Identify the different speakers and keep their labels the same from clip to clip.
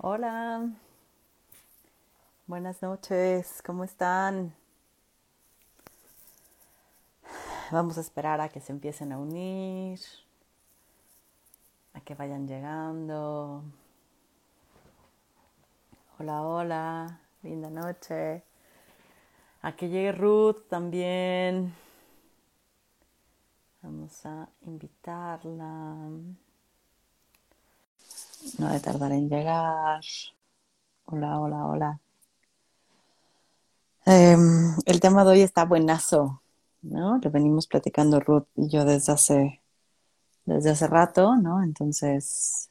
Speaker 1: Hola, buenas noches, ¿cómo están? Vamos a esperar a que se empiecen a unir, a que vayan llegando. Hola, hola, linda noche. A que llegue Ruth también. Vamos a invitarla. No de tardar en llegar. Hola, hola, hola. Em, el tema de hoy está buenazo, ¿no? Lo venimos platicando Ruth y yo desde hace, desde hace rato, ¿no? Entonces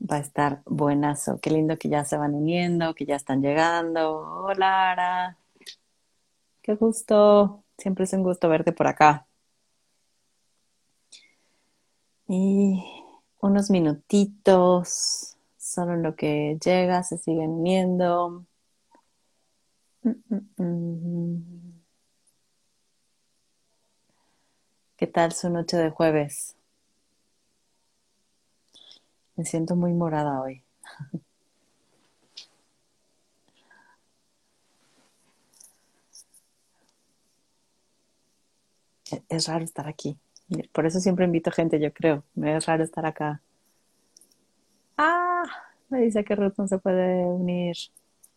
Speaker 1: va a estar buenazo. Qué lindo que ya se van uniendo, que ya están llegando. Hola, Ara. Qué gusto. Siempre es un gusto verte por acá. Y unos minutitos, solo lo que llega, se siguen uniendo. Mm, mm, mm. ¿Qué tal su noche de jueves? Me siento muy morada hoy. Es raro estar aquí. Por eso siempre invito gente, yo creo. Me es raro estar acá. Ah, me dice que Ruth no se puede unir.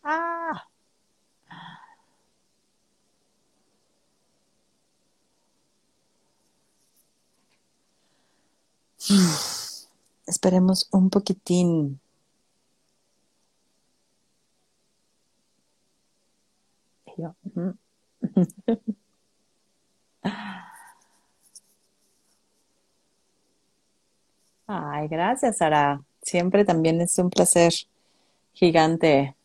Speaker 1: Ah. Esperemos un poquitín. Yo, Ay, gracias, Sara. Siempre también es un placer gigante.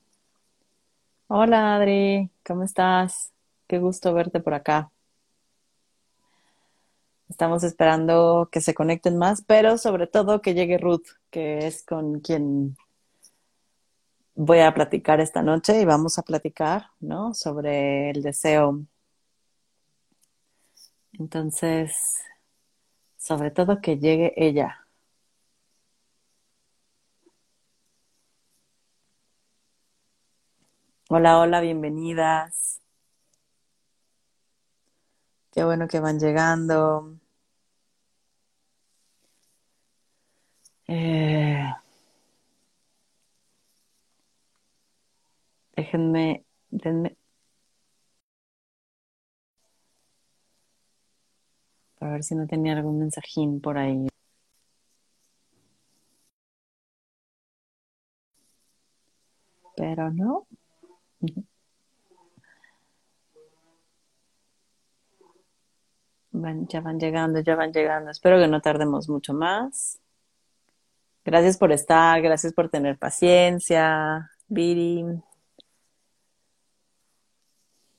Speaker 1: Hola, Adri, ¿cómo estás? Qué gusto verte por acá. Estamos esperando que se conecten más, pero sobre todo que llegue Ruth, que es con quien voy a platicar esta noche y vamos a platicar, ¿no? Sobre el deseo. Entonces, sobre todo que llegue ella. Hola, hola, bienvenidas. Qué bueno que van llegando. Eh, déjenme, denme, para ver si no tenía algún mensajín por ahí. Pero no. Ya van llegando, ya van llegando. Espero que no tardemos mucho más. Gracias por estar, gracias por tener paciencia, Viri.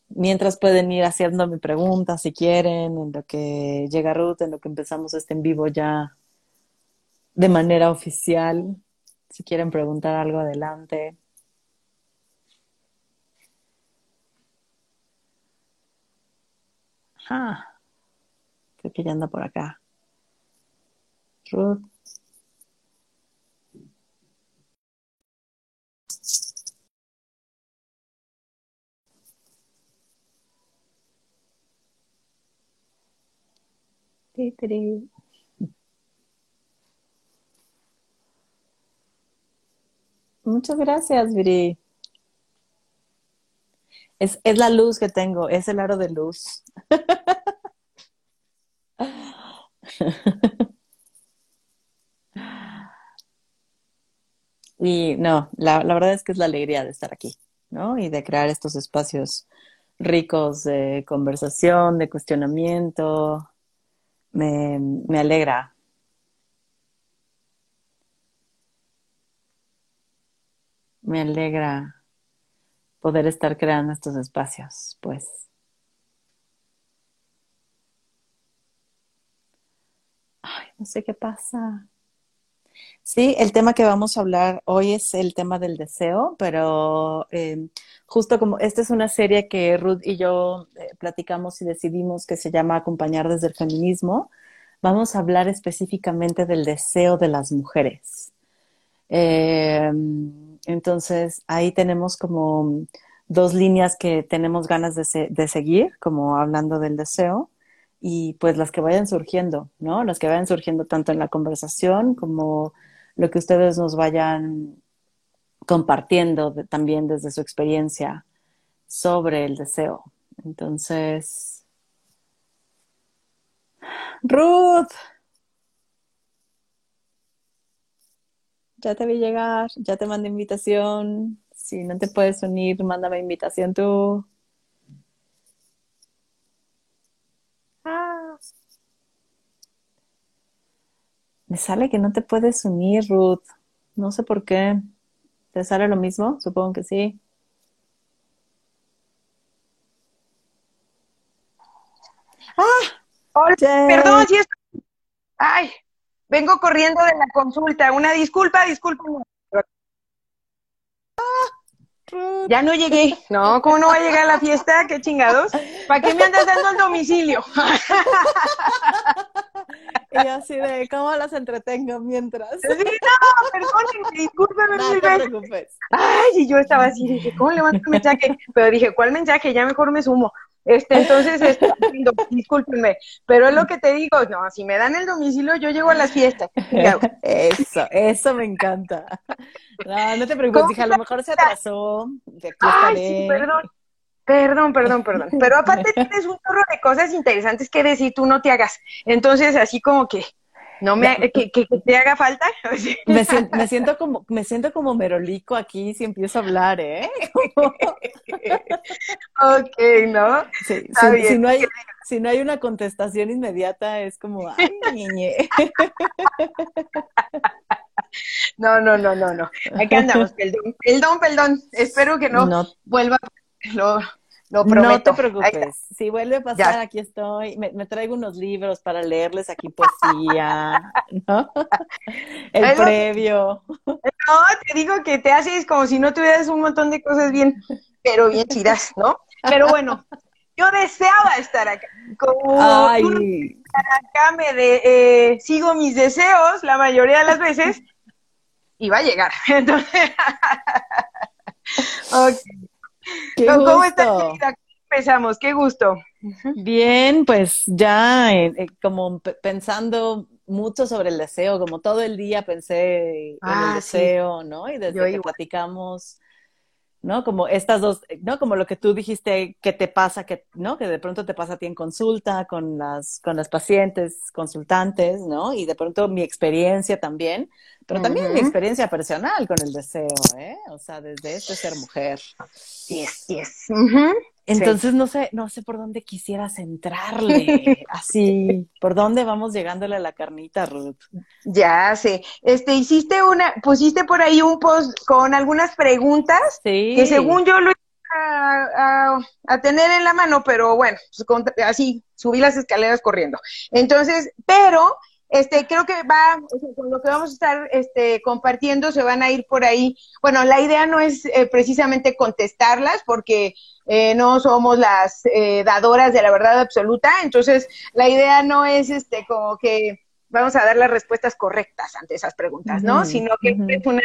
Speaker 1: Mientras pueden ir haciendo mi pregunta si quieren, en lo que llega Ruth, en lo que empezamos este en vivo ya de manera oficial. Si quieren preguntar algo adelante. Ah, creo que ya anda por acá. Ruth. Muchas gracias, Viri. Es, es la luz que tengo, es el aro de luz. Y no, la, la, verdad es que es la alegría de estar aquí, ¿no? Y de crear estos espacios ricos de conversación, de cuestionamiento. Me, me alegra. Me alegra poder estar creando estos espacios, pues. No sé qué pasa. Sí, el tema que vamos a hablar hoy es el tema del deseo, pero eh, justo como esta es una serie que Ruth y yo eh, platicamos y decidimos que se llama Acompañar desde el feminismo, vamos a hablar específicamente del deseo de las mujeres. Eh, entonces, ahí tenemos como dos líneas que tenemos ganas de, seguir, como hablando del deseo, y pues las que vayan surgiendo, ¿no? Las que vayan surgiendo tanto en la conversación como lo que ustedes nos vayan compartiendo también desde su experiencia sobre el deseo. Entonces, Ruth, ya te vi llegar, ya te mandé invitación. Si no te puedes unir, mándame invitación tú. Ah. Me sale que no te puedes unir, Ruth. No sé por qué. ¿Te sale lo mismo? Supongo que sí.
Speaker 2: ¡Ah! Hola, perdón si es... Ay, vengo corriendo de la consulta. Una disculpa, disculpa. Ya no llegué. No, ¿cómo no va a llegar a la fiesta? ¿Qué chingados? ¿Para qué me andas dando el domicilio?
Speaker 1: Y así de, ¿cómo las entretengo mientras? Sí,
Speaker 2: no, perdónenme, discúlpenme. No te preocupes. Ay, y yo estaba así, dije, ¿cómo le mando un mensaje? Pero dije, ¿cuál mensaje? Ya mejor me sumo. Este, entonces, este, discúlpenme, pero es lo que te digo, no, si me dan el domicilio, yo llego a las fiestas.
Speaker 1: Eso, eso me encanta. No, no te preocupes, dije, a lo mejor se atrasó.
Speaker 2: Ay, sí, perdón. Perdón, perdón, perdón. Pero aparte tienes un chorro de cosas interesantes que decir, tú no te hagas. Entonces, así como que no me que, que, te haga falta.
Speaker 1: me, siento, me siento como me siento como merolico aquí si empiezo a hablar, ¿eh?
Speaker 2: ok, ¿no?
Speaker 1: Sí, si, no hay si no hay una contestación inmediata es como ay, niñe.
Speaker 2: No, no, no, no, no. Aquí andamos, perdón, perdón, perdón. Espero que no, no. vuelva lo, no
Speaker 1: te preocupes. Si vuelve a pasar, aquí estoy. Me, traigo unos libros para leerles aquí poesía, ¿no? El previo.
Speaker 2: No, te digo que te haces como si no tuvieras un montón de cosas bien, pero bien chidas, ¿no? Pero bueno, yo deseaba estar acá. Como Ay. acá me de, eh, sigo mis deseos la mayoría de las veces y va a llegar. Entonces, okay. ¿Cómo estás, querida? Empezamos, qué gusto.
Speaker 1: Bien, pues ya eh, eh, como pensando mucho sobre el deseo, como todo el día pensé en el ah, deseo, ¿no? Y desde que platicamos, ¿no? Como estas dos, ¿no? Como lo que tú dijiste que te pasa, que, ¿no? Que de pronto te pasa a ti en consulta con las, con las pacientes, consultantes, ¿no? Y de pronto mi experiencia también, pero también mi experiencia personal con el deseo, ¿eh? O sea, desde este ser mujer.
Speaker 2: Yes, yes.
Speaker 1: Entonces no sé, no sé por dónde quisiera centrarle, así, por dónde vamos llegándole a la carnita, Ruth.
Speaker 2: Ya sé. Este, hiciste una, pusiste por ahí un post con algunas preguntas sí. que según yo lo a, a, tener en la mano, pero bueno, pues, así subí las escaleras corriendo. Entonces, pero este, creo que va, con lo que vamos a estar este, compartiendo se van a ir por ahí. Bueno, la idea no es eh, precisamente contestarlas porque eh, no somos las eh, dadoras de la verdad absoluta, entonces la idea no es este como que vamos a dar las respuestas correctas ante esas preguntas, ¿no? Sino que es una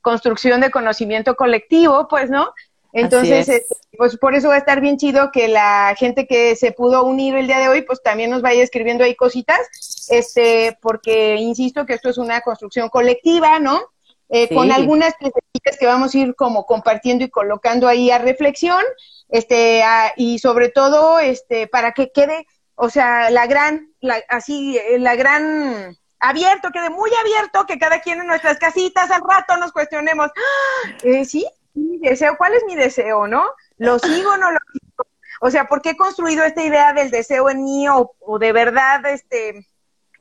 Speaker 2: construcción de conocimiento colectivo, pues, ¿no? Entonces, este, pues por eso va a estar bien chido que la gente que se pudo unir el día de hoy, pues también nos vaya escribiendo ahí cositas, este, porque insisto que esto es una construcción colectiva, ¿no? Eh, con algunas cositas que vamos a ir como compartiendo y colocando ahí a reflexión, este, y sobre todo, este, para que quede, o sea, la gran, la, así, eh, la gran abierto, quede muy abierto, que cada quien en nuestras casitas al rato nos cuestionemos, ¡Ah! eh, sí, mi deseo, ¿cuál es mi deseo, no? ¿Lo sigo o no lo sigo? O sea, ¿por qué he construido esta idea del deseo en mí o, de verdad este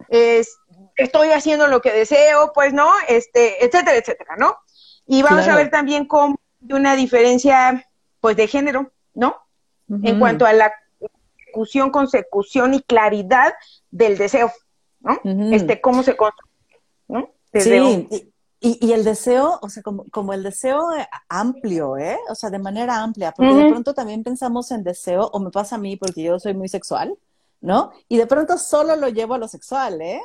Speaker 2: es, estoy haciendo lo que deseo, pues no, este, etcétera, etcétera, ¿no? Y vamos a ver también cómo hay una diferencia pues de género, ¿no? En cuanto a la ejecución, consecución y claridad del deseo, ¿no? Este, cómo se construye, ¿no?
Speaker 1: Sí, y, el deseo, o sea, como, como, el deseo amplio, ¿eh? O sea, de manera amplia, porque de pronto también pensamos en deseo, o me pasa a mí porque yo soy muy sexual, ¿no? Y de pronto solo lo llevo a lo sexual, ¿eh?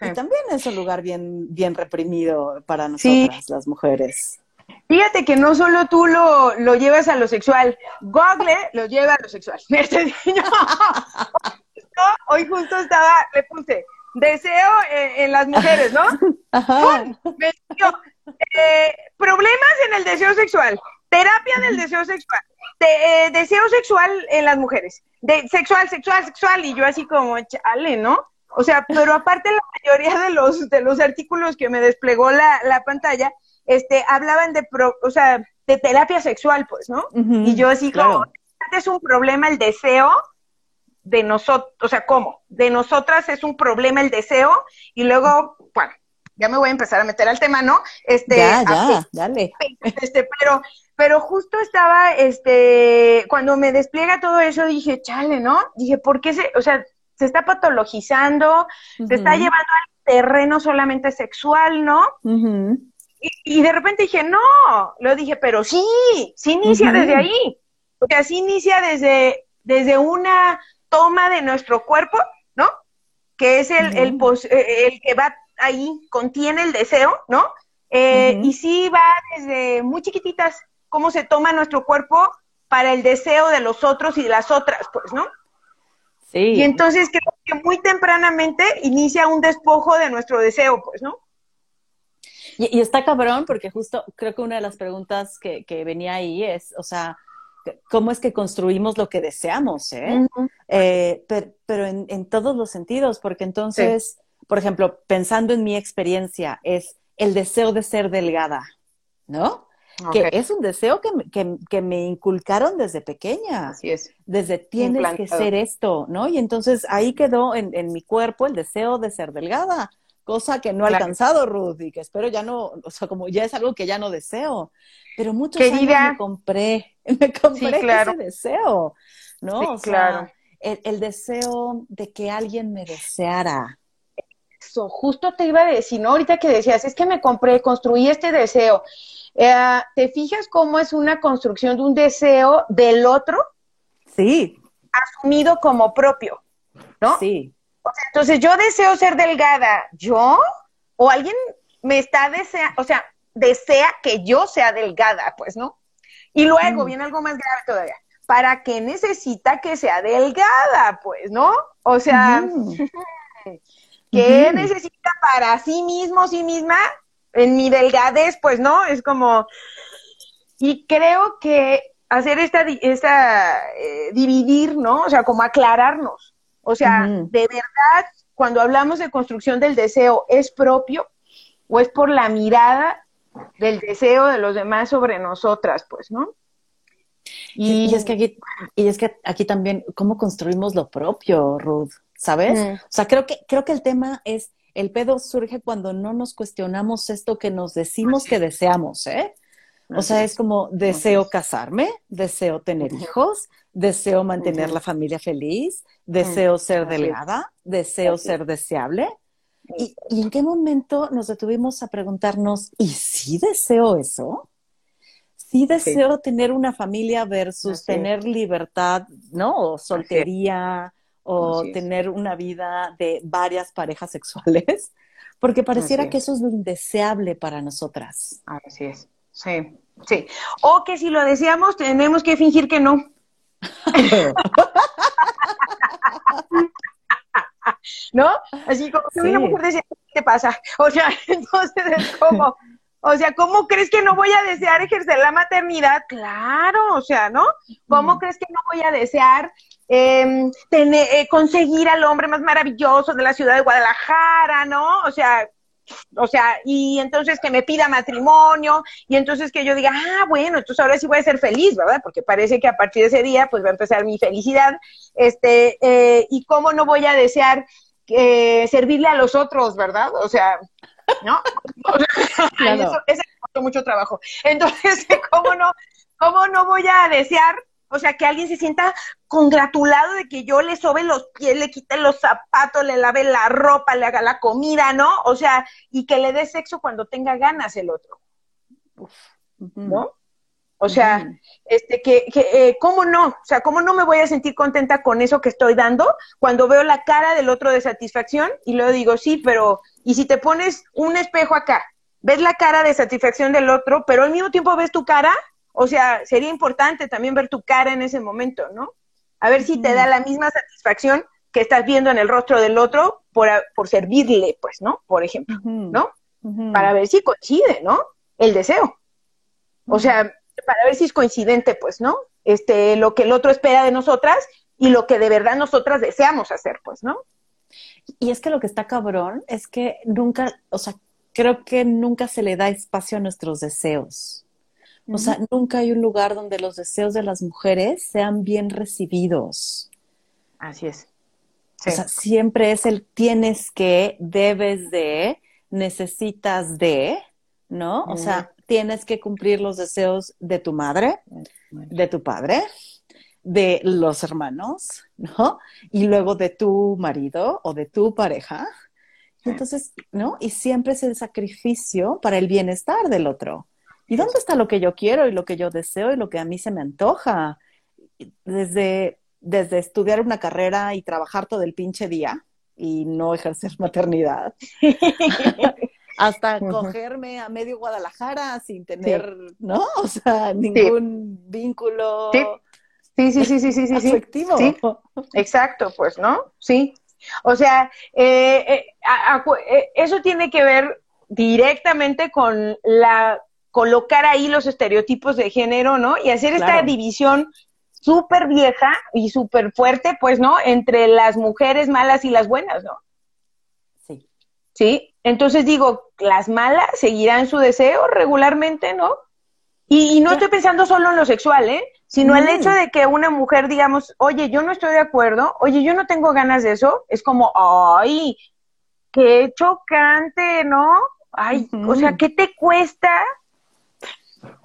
Speaker 1: Y también es un lugar bien, bien reprimido para nosotras, las mujeres.
Speaker 2: Fíjate que no solo tú lo, lo, llevas a lo sexual, Google lo lleva a lo sexual. Hoy justo estaba, le puse deseo en, las mujeres, ¿no? Ajá. Eh, problemas en el deseo sexual, terapia del deseo sexual, eh, deseo sexual en las mujeres, de, sexual, sexual, sexual, y yo así como, chale, ¿no? O sea, pero aparte la mayoría de los, de los artículos que me desplegó la, la pantalla, este, hablaban de, o sea, de terapia sexual, pues, ¿no? y yo así como, es un problema el deseo de nosotros, o sea, ¿cómo? De nosotras es un problema el deseo y luego, bueno, ya me voy a empezar a meter al tema, ¿no?
Speaker 1: Este, ya, ya, dale.
Speaker 2: Este, pero, pero justo estaba, este, cuando me despliega todo eso, dije, chale, ¿no? Dije, ¿por qué se, o sea, se está patologizando, se está llevando al terreno solamente sexual, ¿no? y, de repente dije, no, lo dije, pero sí, sí inicia desde ahí. O sea, sí inicia desde, desde una toma de nuestro cuerpo, ¿no? Que es el, el, eh, el, que va ahí, contiene el deseo, ¿no? Eh, y sí va desde muy chiquititas, cómo se toma nuestro cuerpo para el deseo de los otros y de las otras, pues, ¿no? Sí. Y entonces creo que muy tempranamente inicia un despojo de nuestro deseo, pues, ¿no?
Speaker 1: Y, está cabrón porque justo creo que una de las preguntas que, que venía ahí es, o sea, cómo es que construimos lo que deseamos, ¿eh? eh pero, en, todos los sentidos, porque entonces, por ejemplo, pensando en mi experiencia, es el deseo de ser delgada, ¿no? Que es un deseo que, me inculcaron desde pequeña.
Speaker 2: Así es.
Speaker 1: Desde tienes que ser esto, ¿no? Y entonces ahí quedó en, en, mi cuerpo el deseo de ser delgada, cosa que no he alcanzado, Ruth, y que espero ya no, o sea, como ya es algo que ya no deseo pero muchos años me compré, me compré ese deseo, ¿no? o sea, el, deseo de que alguien me deseara.
Speaker 2: Eso, justo te iba a decir, ¿no? Ahorita que decías, es que me compré, construí este deseo. Eh, ¿Te fijas cómo es una construcción de un deseo del otro?
Speaker 1: Sí.
Speaker 2: Asumido como propio, ¿no?
Speaker 1: Sí.
Speaker 2: O sea, entonces yo deseo ser delgada, ¿yo? ¿O alguien me está deseando? O sea, desea que yo sea delgada, pues, ¿no? Y luego mm. viene algo más grave todavía. ¿Para qué necesita que sea delgada, pues, no? O sea, ¿qué necesita para sí mismo, sí misma? En mi delgadez, pues, ¿no? Es como... Y creo que hacer esta, esta eh, dividir, ¿no? O sea, como aclararnos. O sea, de verdad, cuando hablamos de construcción del deseo, ¿es propio o es por la mirada del deseo de los demás sobre nosotras, pues, ¿no?
Speaker 1: Y, es que aquí, y es que aquí también, ¿cómo construimos lo propio, Ruth? ¿Sabes? O sea, creo que, creo que el tema es, el pedo surge cuando no nos cuestionamos esto que nos decimos que deseamos, ¿eh? O sea, es como deseo casarme, deseo tener hijos, deseo mantener la familia feliz, deseo ser delgada, deseo ser deseable. ¿Y, en qué momento nos detuvimos a preguntarnos, ¿y si deseo eso? ¿Sí deseo tener una familia versus tener libertad, ¿no? O soltería, o tener una vida de varias parejas sexuales? Porque pareciera que eso es lo indeseable para nosotras.
Speaker 2: Así es, sí, sí. O que si lo deseamos, tenemos que fingir que no. ¿no? Así como que una mujer decía, ¿qué pasa? O sea, entonces es como, o sea, ¿cómo crees que no voy a desear ejercer la maternidad? Claro, o sea, ¿no? ¿Cómo crees que no voy a desear em, tener, eh, conseguir al hombre más maravilloso de la ciudad de Guadalajara, ¿no? O sea, o sea, y entonces que me pida matrimonio, y entonces que yo diga, ah, bueno, entonces ahora sí voy a ser feliz, ¿verdad? Porque parece que a partir de ese día, pues va a empezar mi felicidad, este, eh, y cómo no voy a desear eh, servirle a los otros, ¿verdad? O sea, ¿no? eso, eso mucho trabajo. Entonces, ¿cómo no, cómo no voy a desear o sea, que alguien se sienta congratulado de que yo le sobe los pies, le quite los zapatos, le lave la ropa, le haga la comida, ¿no? O sea, y que le dé sexo cuando tenga ganas el otro. ¿No? O sea, este, que, que eh, ¿cómo no? O sea, ¿cómo no me voy a sentir contenta con eso que estoy dando cuando veo la cara del otro de satisfacción y luego digo, sí, pero Y si te pones un espejo acá, ves la cara de satisfacción del otro, pero al mismo tiempo ves tu cara, o sea, sería importante también ver tu cara en ese momento, ¿no? A ver si te da la misma satisfacción que estás viendo en el rostro del otro por, por servirle, pues, ¿no? Por ejemplo, ¿no? Para ver si coincide, ¿no? El deseo. O sea, para ver si es coincidente, pues, ¿no? Este, lo que el otro espera de nosotras y lo que de verdad nosotras deseamos hacer, pues, ¿no?
Speaker 1: Y es que lo que está cabrón es que nunca, o sea, creo que nunca se le da espacio a nuestros deseos. O sea, nunca hay un lugar donde los deseos de las mujeres sean bien recibidos.
Speaker 2: Así es.
Speaker 1: O sea, siempre es el tienes que, debes de, necesitas de, ¿no? O sea, tienes que cumplir los deseos de tu madre, de tu padre, de los hermanos, ¿no? Y luego de tu marido o de tu pareja. Entonces, ¿no? Y siempre es el sacrificio para el bienestar del otro. ¿Y dónde está lo que yo quiero y lo que yo deseo y lo que a mí se me antoja? Desde, desde estudiar una carrera y trabajar todo el pinche día y no ejercer maternidad, hasta cogerme a medio Guadalajara sin tener, ¿no? O sea, ningún vínculo.
Speaker 2: Sí, sí, sí, sí, sí, sí. Afectivo. Sí. Exacto, pues, ¿no? Sí. O sea, eh, eh, eh, eso tiene que ver directamente con la colocar ahí los estereotipos de género, ¿no? Y hacer esta división súper vieja y súper fuerte, pues, ¿no? Entre las mujeres malas y las buenas, ¿no?
Speaker 1: Sí.
Speaker 2: Sí. Entonces digo, las malas seguirán su deseo regularmente, ¿no? Y, no estoy pensando solo en lo sexual, ¿eh? Sino el hecho de que una mujer, digamos, oye, yo no estoy de acuerdo, oye, yo no tengo ganas de eso, es como, ay, qué chocante, ¿no? Ay, o sea, ¿qué te cuesta?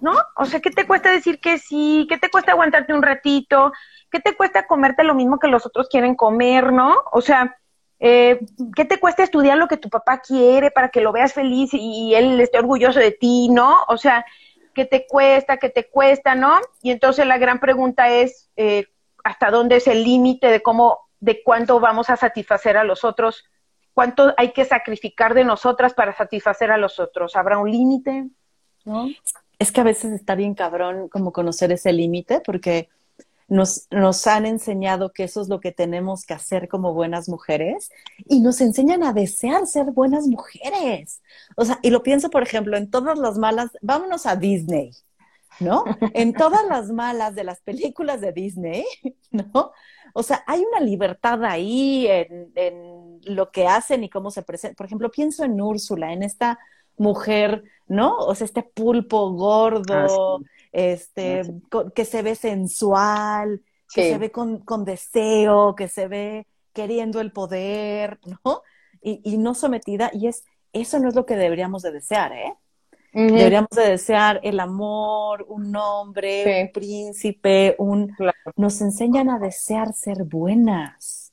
Speaker 2: ¿No? O sea, ¿qué te cuesta decir que sí? ¿Qué te cuesta aguantarte un ratito? ¿Qué te cuesta comerte lo mismo que los otros quieren comer, ¿no? O sea, eh, ¿qué te cuesta estudiar lo que tu papá quiere para que lo veas feliz y él esté orgulloso de ti, ¿no? O sea, ¿qué te cuesta? ¿Qué te cuesta? ¿No? Y entonces la gran pregunta es, eh, ¿hasta dónde es el límite de cómo, de cuánto vamos a satisfacer a los otros? ¿Cuánto hay que sacrificar de nosotras para satisfacer a los otros? ¿Habrá un límite?
Speaker 1: ¿No? Es que a veces está bien cabrón como conocer ese límite porque nos, nos han enseñado que eso es lo que tenemos que hacer como buenas mujeres y nos enseñan a desear ser buenas mujeres. O sea, y lo pienso, por ejemplo, en todas las malas, vámonos a Disney, ¿no? En todas las malas de las películas de Disney, ¿no? O sea, hay una libertad ahí en, en lo que hacen y cómo se presentan. Por ejemplo, pienso en Úrsula, en esta mujer, ¿no? O sea, este pulpo gordo, ah, este, que se ve sensual, que se ve con, deseo, que se ve queriendo el poder, ¿no? Y, no sometida, y es, eso no es lo que deberíamos de desear, ¿eh? Deberíamos de desear el amor, un hombre, un príncipe, un... Nos enseñan a desear ser buenas.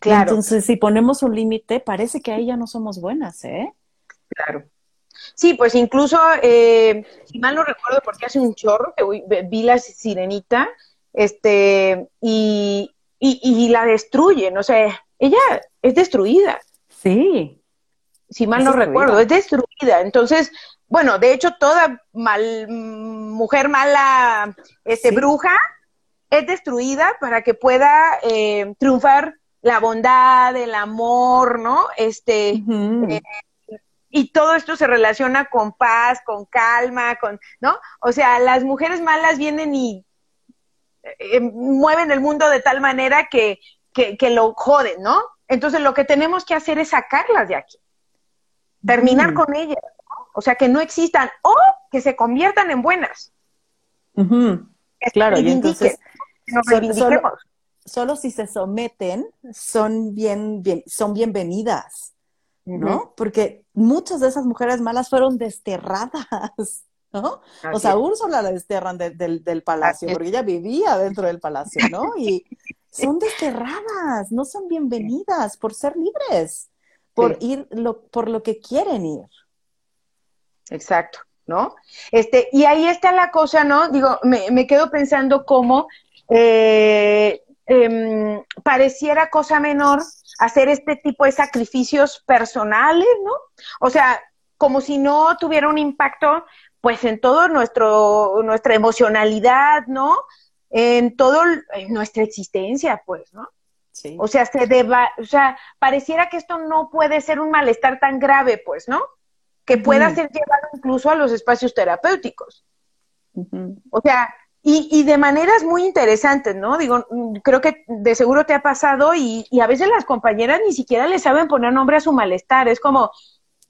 Speaker 1: Claro. Entonces, si ponemos un límite, parece que ahí ya no somos buenas, ¿eh?
Speaker 2: Claro. Sí, pues incluso, eh, si mal no recuerdo, porque hace un chorro que vi la sirenita, este, y, y, la destruyen, o sea, ella es destruida.
Speaker 1: Sí.
Speaker 2: Si mal no recuerdo, es destruida. Entonces, bueno, de hecho, toda mal, mujer mala, este, bruja, es destruida para que pueda eh, triunfar la bondad, el amor, ¿no? Este, y todo esto se relaciona con paz, con calma, con, ¿no? O sea, las mujeres malas vienen y eh, mueven el mundo de tal manera que, que, lo joden, ¿no? Entonces lo que tenemos que hacer es sacarlas de aquí, terminar mm. con ellas, ¿no? o sea, que no existan o que se conviertan en buenas.
Speaker 1: Claro, y entonces solo, solo, si se someten son bien, bien, son bienvenidas. ¿No? Porque muchas de esas mujeres malas fueron desterradas, ¿no? o sea, Úrsula la desterran del palacio, porque ella vivía dentro del palacio, ¿no? Y son desterradas, no son bienvenidas por ser libres, por ir lo, por lo que quieren ir.
Speaker 2: Exacto, ¿no? Este, y ahí está la cosa, ¿no? Digo, me, me quedo pensando cómo eh, em, pareciera cosa menor hacer este tipo de sacrificios personales, ¿no? O sea, como si no tuviera un impacto, pues en todo nuestro, nuestra emocionalidad, ¿no? En todo nuestra existencia, pues, ¿no? Sí. O sea, se deba, o sea, pareciera que esto no puede ser un malestar tan grave, pues, ¿no? Que pueda ser llevado incluso a los espacios terapéuticos. O sea, y, y, de maneras muy interesantes, ¿no? Digo, creo que de seguro te ha pasado y, y a veces las compañeras ni siquiera le saben poner nombre a su malestar. Es como,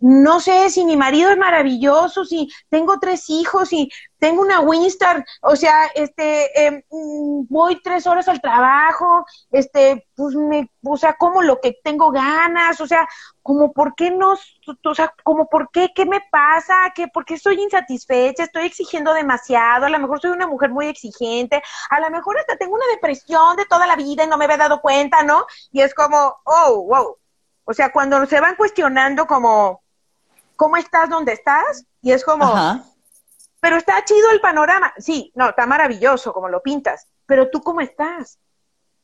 Speaker 2: no sé si mi marido es maravilloso, si tengo tres hijos, y tengo una Winstar, o sea, este, em, mm, voy tres horas al trabajo, este, pues me, o sea, como lo que tengo ganas, o sea, como por qué no, o sea, como por qué, qué me pasa, que por qué estoy insatisfecha, estoy exigiendo demasiado, a lo mejor soy una mujer muy exigente, a lo mejor hasta tengo una depresión de toda la vida y no me había dado cuenta, ¿no? Y es como, oh, wow. O sea, cuando se van cuestionando como, ¿cómo estás donde estás? Y es como, pero está chido el panorama. Sí, no, está maravilloso como lo pintas, pero tú cómo estás?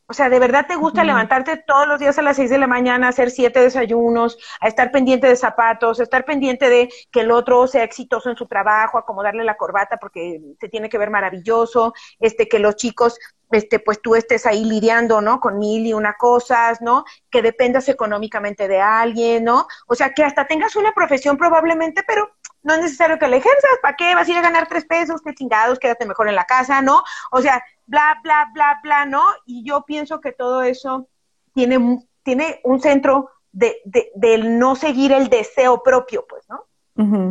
Speaker 2: O sea, ¿de verdad te gusta levantarte todos los días a las seis de la mañana, hacer siete desayunos, a estar pendiente de zapatos, a estar pendiente de que el otro sea exitoso en su trabajo, acomodarle la corbata porque se tiene que ver maravilloso, este, que los chicos este, pues tú estés ahí lidiando, ¿no? Con mil y una cosas, ¿no? Que dependas económicamente de alguien, ¿no? O sea, que hasta tengas una profesión probablemente, pero no es necesario que la ejerzas, ¿para qué? Vas a ir a ganar tres pesos, qué chingados, quédate mejor en la casa, ¿no? O sea, bla, bla, bla, bla, ¿no? Y yo pienso que todo eso tiene, tiene un centro de, de, del no seguir el deseo propio, pues, ¿no?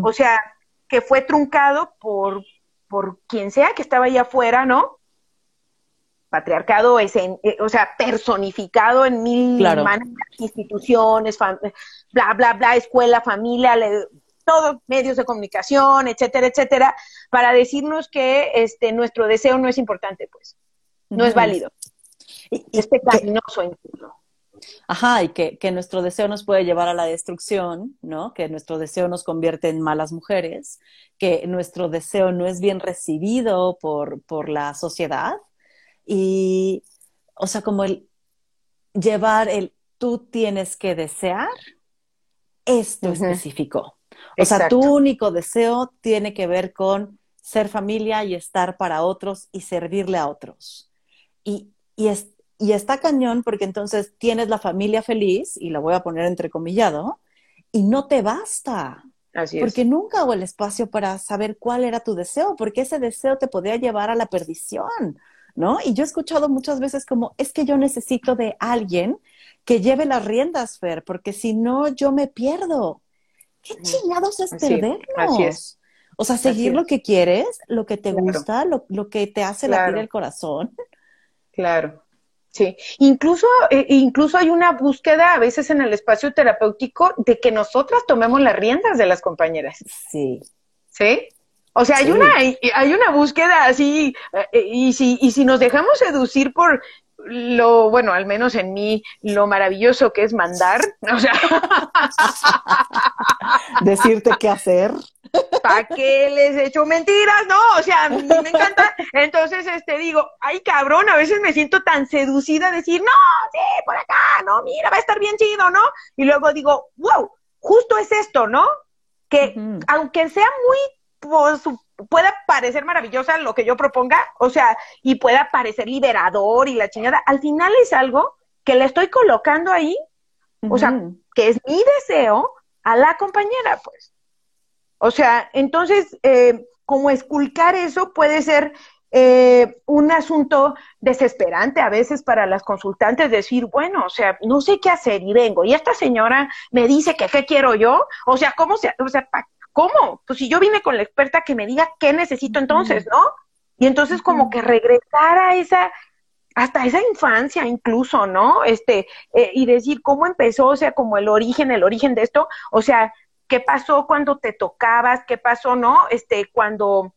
Speaker 2: O sea, que fue truncado por, por quien sea que estaba allá afuera, ¿no? Patriarcado es, en, eh, o sea, personificado en mil instituciones, bla, bla, bla, escuela, familia, todos medios de comunicación, etcétera, etcétera, para decirnos que este nuestro deseo no es importante, pues, no es válido. Y, es pecaminoso incluso.
Speaker 1: Ajá, y que, que, nuestro deseo nos puede llevar a la destrucción, ¿no? Que nuestro deseo nos convierte en malas mujeres, que nuestro deseo no es bien recibido por, por la sociedad, y, o sea, como el llevar el tú tienes que desear esto específico. O sea, tu único deseo tiene que ver con ser familia y estar para otros y servirle a otros. Y, y, es, y está cañón porque entonces tienes la familia feliz, y la voy a poner entrecomillado, y no te basta. Así porque nunca hubo el espacio para saber cuál era tu deseo, porque ese deseo te podía llevar a la perdición. ¿No? Y yo he escuchado muchas veces como, es que yo necesito de alguien que lleve las riendas, Fer, porque si no, yo me pierdo. ¿Qué chingados es perdernos? Así es. O sea, seguir lo que quieres, lo que te gusta, lo, que te hace latir el corazón.
Speaker 2: Claro. Sí, incluso, eh, incluso hay una búsqueda a veces en el espacio terapéutico de que nosotras tomemos las riendas de las compañeras.
Speaker 1: Sí.
Speaker 2: ¿Sí? O sea, hay una hay una búsqueda así eh, y si y si nos dejamos seducir por lo bueno, al menos en mí lo maravilloso que es mandar, o sea,
Speaker 1: decirte qué hacer.
Speaker 2: ¿Para qué les he hecho mentiras? No, o sea, me encanta. Entonces, este, digo, ay, cabrón, a veces me siento tan seducida a decir, no, sí, por acá, no, mira, va a estar bien chido, ¿no? Y luego digo, wow, justo es esto, ¿no? Que aunque sea muy pues, pueda parecer maravillosa lo que yo proponga, o sea, y pueda parecer liberador y la chingada, al final es algo que le estoy colocando ahí, o sea, que es mi deseo a la compañera, pues. O sea, entonces, eh, como esculcar eso puede ser eh, un asunto desesperante a veces para las consultantes, decir, bueno, o sea, no sé qué hacer y vengo, y esta señora me dice que qué quiero yo, o sea, ¿cómo se, o sea, ¿cómo? Pues si yo vine con la experta que me diga qué necesito entonces, ¿no? Y entonces como que regresar a esa, hasta esa infancia incluso, ¿no? Este, eh, y decir cómo empezó, o sea, como el origen, el origen de esto, o sea, qué pasó cuando te tocabas, qué pasó, ¿no? Este, cuando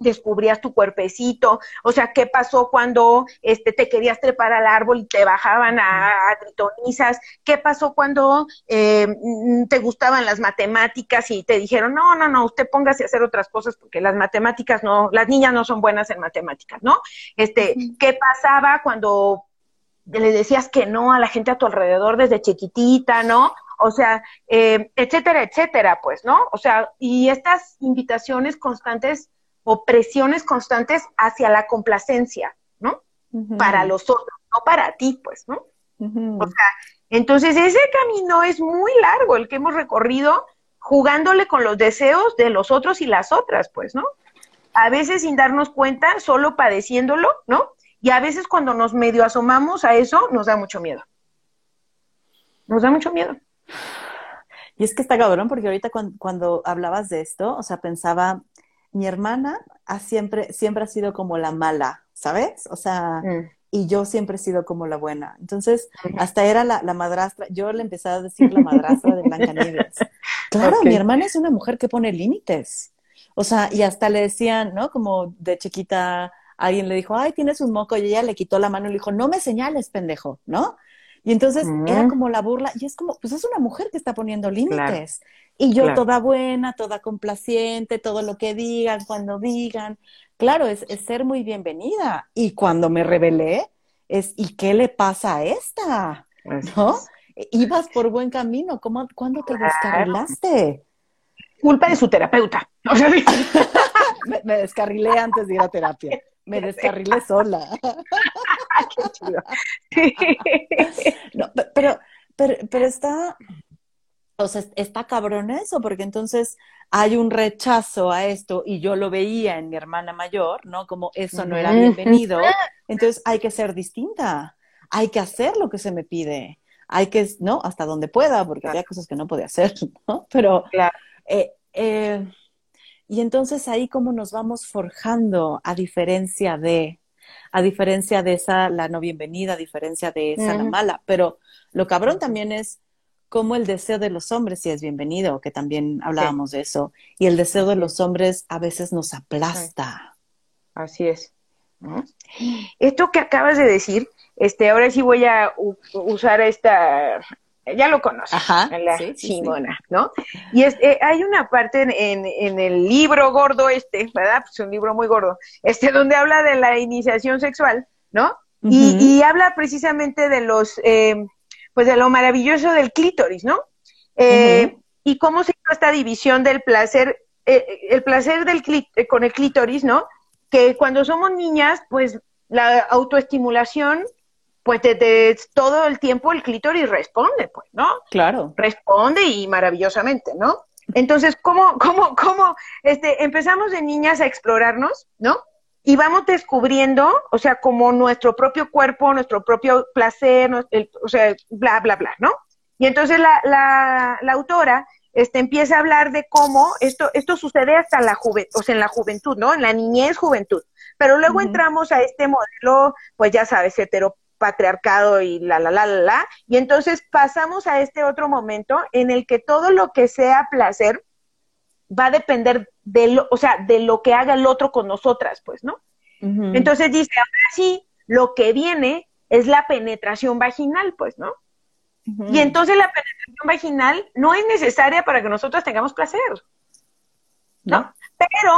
Speaker 2: descubrías tu cuerpecito, o sea, ¿qué pasó cuando este, te querías trepar al árbol y te bajaban a, a tritonizas? ¿Qué pasó cuando eh, mm, te gustaban las matemáticas y te dijeron, no, no, no, usted póngase a hacer otras cosas porque las matemáticas no, las niñas no son buenas en matemáticas, ¿no? Este, ¿qué pasaba cuando le decías que no a la gente a tu alrededor desde chiquitita, ¿no? O sea, eh, etcétera, etcétera, pues, ¿no? O sea, y estas invitaciones constantes o presiones constantes hacia la complacencia, ¿no? Para los otros, no para ti, pues, ¿no? O sea, entonces ese camino es muy largo, el que hemos recorrido jugándole con los deseos de los otros y las otras, pues, ¿no? A veces sin darnos cuenta, solo padeciéndolo, ¿no? Y a veces cuando nos medio asomamos a eso, nos da mucho miedo. Nos da mucho miedo.
Speaker 1: Y es que está cabrón, porque ahorita cuando, hablabas de esto, o sea, pensaba, mi hermana ha siempre, siempre ha sido como la mala, ¿sabes? O sea, mm. y yo siempre he sido como la buena. Entonces, hasta era la, madrastra, yo le empecé a decir la madrastra de Blancanieves. Claro, mi hermana es una mujer que pone límites. O sea, y hasta le decían, ¿no? Como de chiquita, alguien le dijo, ay, tienes un moco, y ella le quitó la mano y le dijo, no me señales, pendejo, ¿no? Y entonces era como la burla, y es como, pues es una mujer que está poniendo límites. y yo toda buena, toda complaciente, todo lo que digan, cuando digan. Claro, es, ser muy bienvenida. Y cuando me rebelé, es, ¿y qué le pasa a esta? ¿No? Ibas por buen camino, ¿Cómo, ¿cuándo te descarrilaste?
Speaker 2: Culpa de su terapeuta.
Speaker 1: me, me descarrilé antes de ir a terapia. Me descarrilé sola. no, pero, pero, pero está, o sea, está cabrón eso, porque entonces hay un rechazo a esto y yo lo veía en mi hermana mayor, ¿no? Como eso no era bienvenido. Entonces hay que ser distinta, hay que hacer lo que se me pide, hay que, ¿no? Hasta donde pueda, porque había cosas que no podía hacer, ¿no? Pero, eh, eh, y entonces ahí como nos vamos forjando a diferencia de, a diferencia de esa, la no bienvenida, a diferencia de esa, la mala. Pero lo cabrón también es cómo el deseo de los hombres sí es bienvenido, que también hablábamos de eso. Y el deseo de los hombres a veces nos aplasta.
Speaker 2: Así es. Esto que acabas de decir, este, ahora sí voy a usar esta ya lo conoces, la Simona, ¿no? Y es, eh, hay una parte en, en, el libro gordo este, ¿verdad? Pues un libro muy gordo, este, donde habla de la iniciación sexual, ¿no? y, habla precisamente de los, eh, pues de lo maravilloso del clítoris, ¿no? Eh, y cómo se llama esta división del placer, el placer del con el clítoris, ¿no? Que cuando somos niñas, pues la autoestimulación pues desde todo el tiempo el clítoris responde, pues, ¿no?
Speaker 1: Claro.
Speaker 2: Responde y maravillosamente, ¿no? Entonces, ¿cómo, cómo, cómo, este, empezamos de niñas a explorarnos, ¿no? Y vamos descubriendo, o sea, como nuestro propio cuerpo, nuestro propio placer, o sea, bla, bla, bla, ¿no? Y entonces la, la, la autora este, empieza a hablar de cómo esto, esto sucede hasta la juventud, o sea, en la juventud, ¿no? En la niñez, juventud. Pero luego entramos a este modelo, pues ya sabes, hetero, patriarcado y la, la, la, la, la. Y entonces pasamos a este otro momento en el que todo lo que sea placer va a depender de lo, o sea, de lo que haga el otro con nosotras, pues, ¿no? Entonces dice, ahora sí, lo que viene es la penetración vaginal, pues, ¿no? Y entonces la penetración vaginal no es necesaria para que nosotros tengamos placer, ¿no? Pero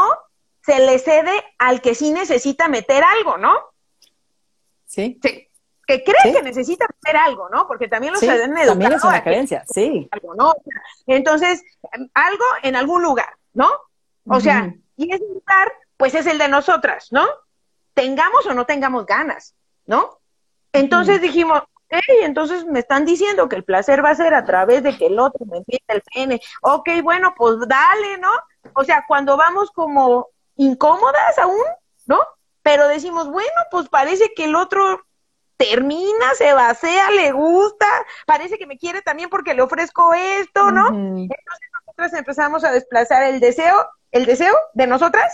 Speaker 2: se le cede al que sí necesita meter algo, ¿no?
Speaker 1: Sí.
Speaker 2: Sí que cree que necesita hacer algo, ¿no? Porque también los sí,
Speaker 1: También es una creencia, sí.
Speaker 2: Algo, ¿no? Entonces, algo en algún lugar, ¿no? O sea, y ese lugar, pues es el de nosotras, ¿no? Tengamos o no tengamos ganas, ¿no? Entonces dijimos, hey, entonces me están diciendo que el placer va a ser a través de que el otro me empiece el pene. Ok, bueno, pues dale, ¿no? O sea, cuando vamos como incómodas aún, ¿no? Pero decimos, bueno, pues parece que el otro termina, se vacía, le gusta, parece que me quiere también porque le ofrezco esto, ¿no? Entonces nosotros empezamos a desplazar el deseo, el deseo de nosotras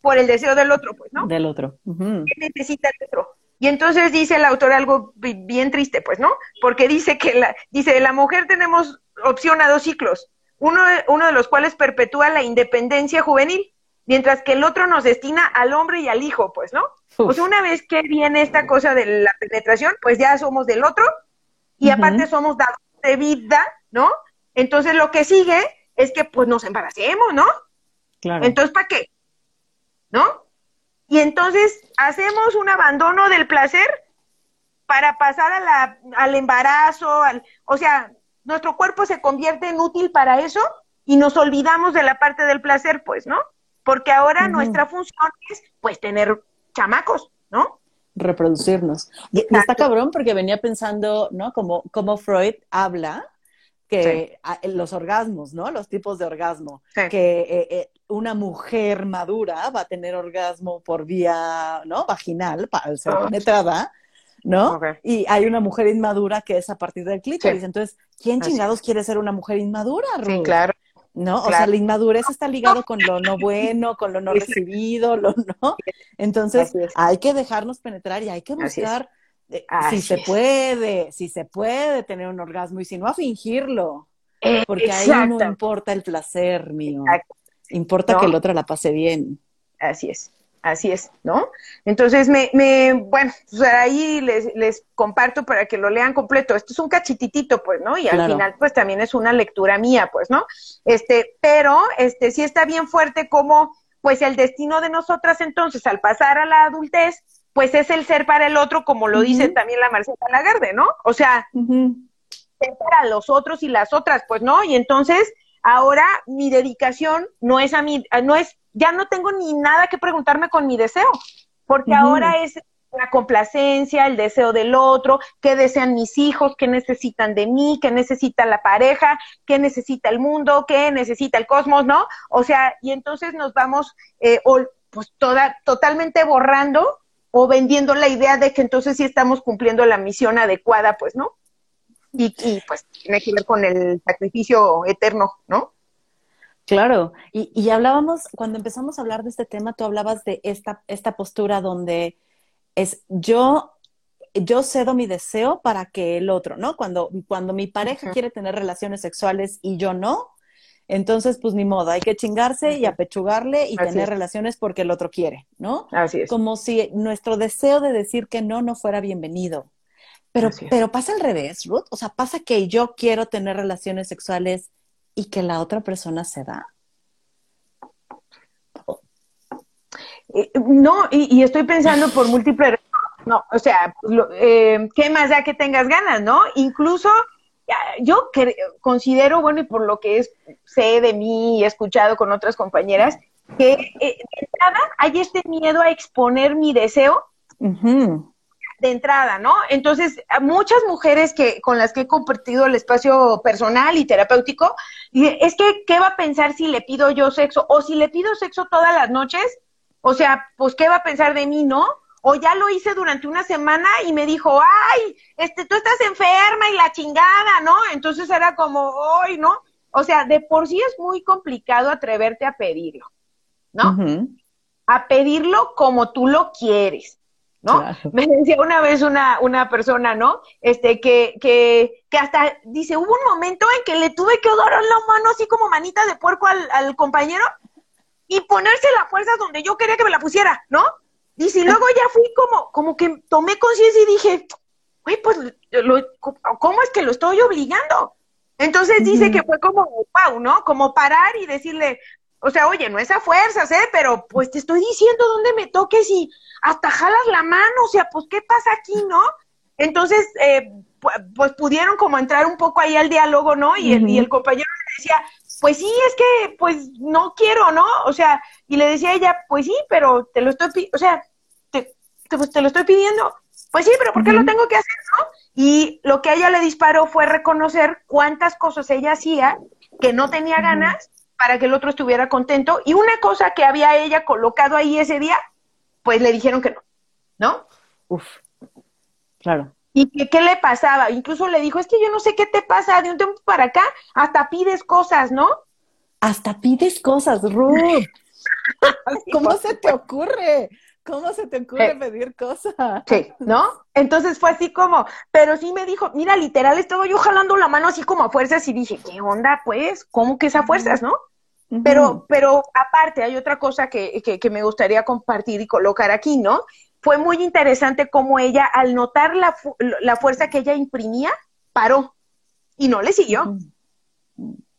Speaker 2: por el deseo del otro, pues, ¿no?
Speaker 1: Del otro.
Speaker 2: ¿Qué necesita el otro? Y entonces dice el autor algo bien triste, pues, ¿no? Porque dice que la, dice, la mujer tenemos opción a dos ciclos, uno, uno de los cuales perpetúa la independencia juvenil mientras que el otro nos destina al hombre y al hijo, pues, ¿no? Pues una vez que viene esta cosa de la penetración, pues ya somos del otro y aparte somos dados de vida, ¿no? Entonces lo que sigue es que pues nos embaracemos, ¿no?
Speaker 1: Claro.
Speaker 2: Entonces, ¿para qué? ¿No? Y entonces hacemos un abandono del placer para pasar a la, al embarazo, al, o sea, nuestro cuerpo se convierte en útil para eso y nos olvidamos de la parte del placer, pues, ¿no? Porque ahora nuestra función es, pues, tener chamacos, ¿no?
Speaker 1: Reproducirnos. Y, está cabrón porque venía pensando, ¿no? Como, como Freud habla que los orgasmos, ¿no? Los tipos de orgasmo. Que eh, eh, una mujer madura va a tener orgasmo por vía, ¿no? Vaginal, para ser ah. penetrada, ¿no? Y hay una mujer inmadura que es a partir del clítoris. Entonces, ¿quién chingados quiere ser una mujer inmadura,
Speaker 2: Ruth? Sí, claro.
Speaker 1: ¿No? O sea, la inmadurez está ligado con lo no bueno, con lo no recibido, lo no. Entonces, hay que dejarnos penetrar y hay que buscar eh, si se puede, si se puede tener un orgasmo y si no a fingirlo. Porque ahí no importa el placer mío. Importa que el otro la pase bien.
Speaker 2: Así es. Así es, ¿no? Entonces, me, me bueno, pues ahí les, les, comparto para que lo lean completo. Esto es un cachititito, pues, ¿no? Y al final, pues, también es una lectura mía, pues, ¿no? Este, pero, este, sí está bien fuerte como, pues, el destino de nosotras, entonces, al pasar a la adultez, pues, es el ser para el otro, como lo dice también la Marcela Lagarde, ¿no? O sea, ser para los otros y las otras, pues, ¿no? Y entonces, ahora mi dedicación no es a mí, no es ya no tengo ni nada que preguntarme con mi deseo, porque ahora es la complacencia, el deseo del otro, qué desean mis hijos, qué necesitan de mí, qué necesita la pareja, qué necesita el mundo, qué necesita el cosmos, ¿no? O sea, y entonces nos vamos eh, pues toda, totalmente borrando o vendiendo la idea de que entonces sí estamos cumpliendo la misión adecuada, pues, ¿no? Y, y pues tiene que ver con el sacrificio eterno, ¿no?
Speaker 1: Claro, y, y, hablábamos, cuando empezamos a hablar de este tema, tú hablabas de esta, esta postura donde es yo, yo cedo mi deseo para que el otro, ¿no? Cuando, cuando mi pareja quiere tener relaciones sexuales y yo no, entonces pues ni modo, hay que chingarse y apechugarle y tener relaciones porque el otro quiere, ¿no?
Speaker 2: Así es.
Speaker 1: Como si nuestro deseo de decir que no no fuera bienvenido. Pero, pero pasa al revés, Ruth. O sea, pasa que yo quiero tener relaciones sexuales y que la otra persona se da?
Speaker 2: Eh, no, y, estoy pensando por múltiples no, o sea, eh, ¿qué más da que tengas ganas, no? Incluso yo considero, bueno, y por lo que es, sé de mí y he escuchado con otras compañeras, que eh, de entrada hay este miedo a exponer mi deseo de entrada, ¿no? Entonces, muchas mujeres que con las que he compartido el espacio personal y terapéutico, es que, ¿qué va a pensar si le pido yo sexo? O si le pido sexo todas las noches, o sea, pues, ¿qué va a pensar de mí, no? O ya lo hice durante una semana y me dijo, ay, este, tú estás enferma y la chingada, ¿no? Entonces era como, ay, ¿no? O sea, de por sí es muy complicado atreverte a pedirlo, ¿no? A pedirlo como tú lo quieres. ¿No? Me decía una vez una, una persona, ¿no? Este, que, que, que hasta dice, hubo un momento en que le tuve que dar la mano así como manita de puerco al, al compañero y ponerse la fuerza donde yo quería que me la pusiera, ¿no? Y luego ya fui como, como que tomé conciencia y dije, güey, pues, ¿cómo es que lo estoy obligando? Entonces dice que fue como, wow, ¿no? Como parar y decirle, o sea, oye, no es a fuerzas, ¿eh? Pero pues te estoy diciendo dónde me toques y hasta jalas la mano, o sea, pues, ¿qué pasa aquí, no? Entonces, eh, pues pudieron como entrar un poco ahí al diálogo, ¿no? Y, el, y el compañero le decía, pues sí, es que, pues, no quiero, ¿no? O sea, y le decía a ella, pues sí, pero te lo estoy, o sea, te, pues, te, lo estoy pidiendo. Pues sí, pero ¿por qué lo tengo que hacer, no? Y lo que a ella le disparó fue reconocer cuántas cosas ella hacía que no tenía ganas para que el otro estuviera contento. Y una cosa que había ella colocado ahí ese día, pues le dijeron que no, ¿no?
Speaker 1: Uf, claro.
Speaker 2: ¿Y que, qué le pasaba? Incluso le dijo, es que yo no sé qué te pasa, de un tiempo para acá, hasta pides cosas, ¿no?
Speaker 1: Hasta pides cosas, Ruth. ¿Cómo se te ocurre? ¿Cómo se te ocurre eh, pedir cosas?
Speaker 2: Sí, ¿no? Entonces fue así como, pero sí me dijo, mira, literal, estaba yo jalando la mano así como a fuerzas y dije, ¿qué onda, pues? ¿Cómo que es a fuerzas, no? Pero, pero aparte, hay otra cosa que, que, me gustaría compartir y colocar aquí, ¿no? Fue muy interesante cómo ella, al notar la, la fuerza que ella imprimía, paró y no le siguió.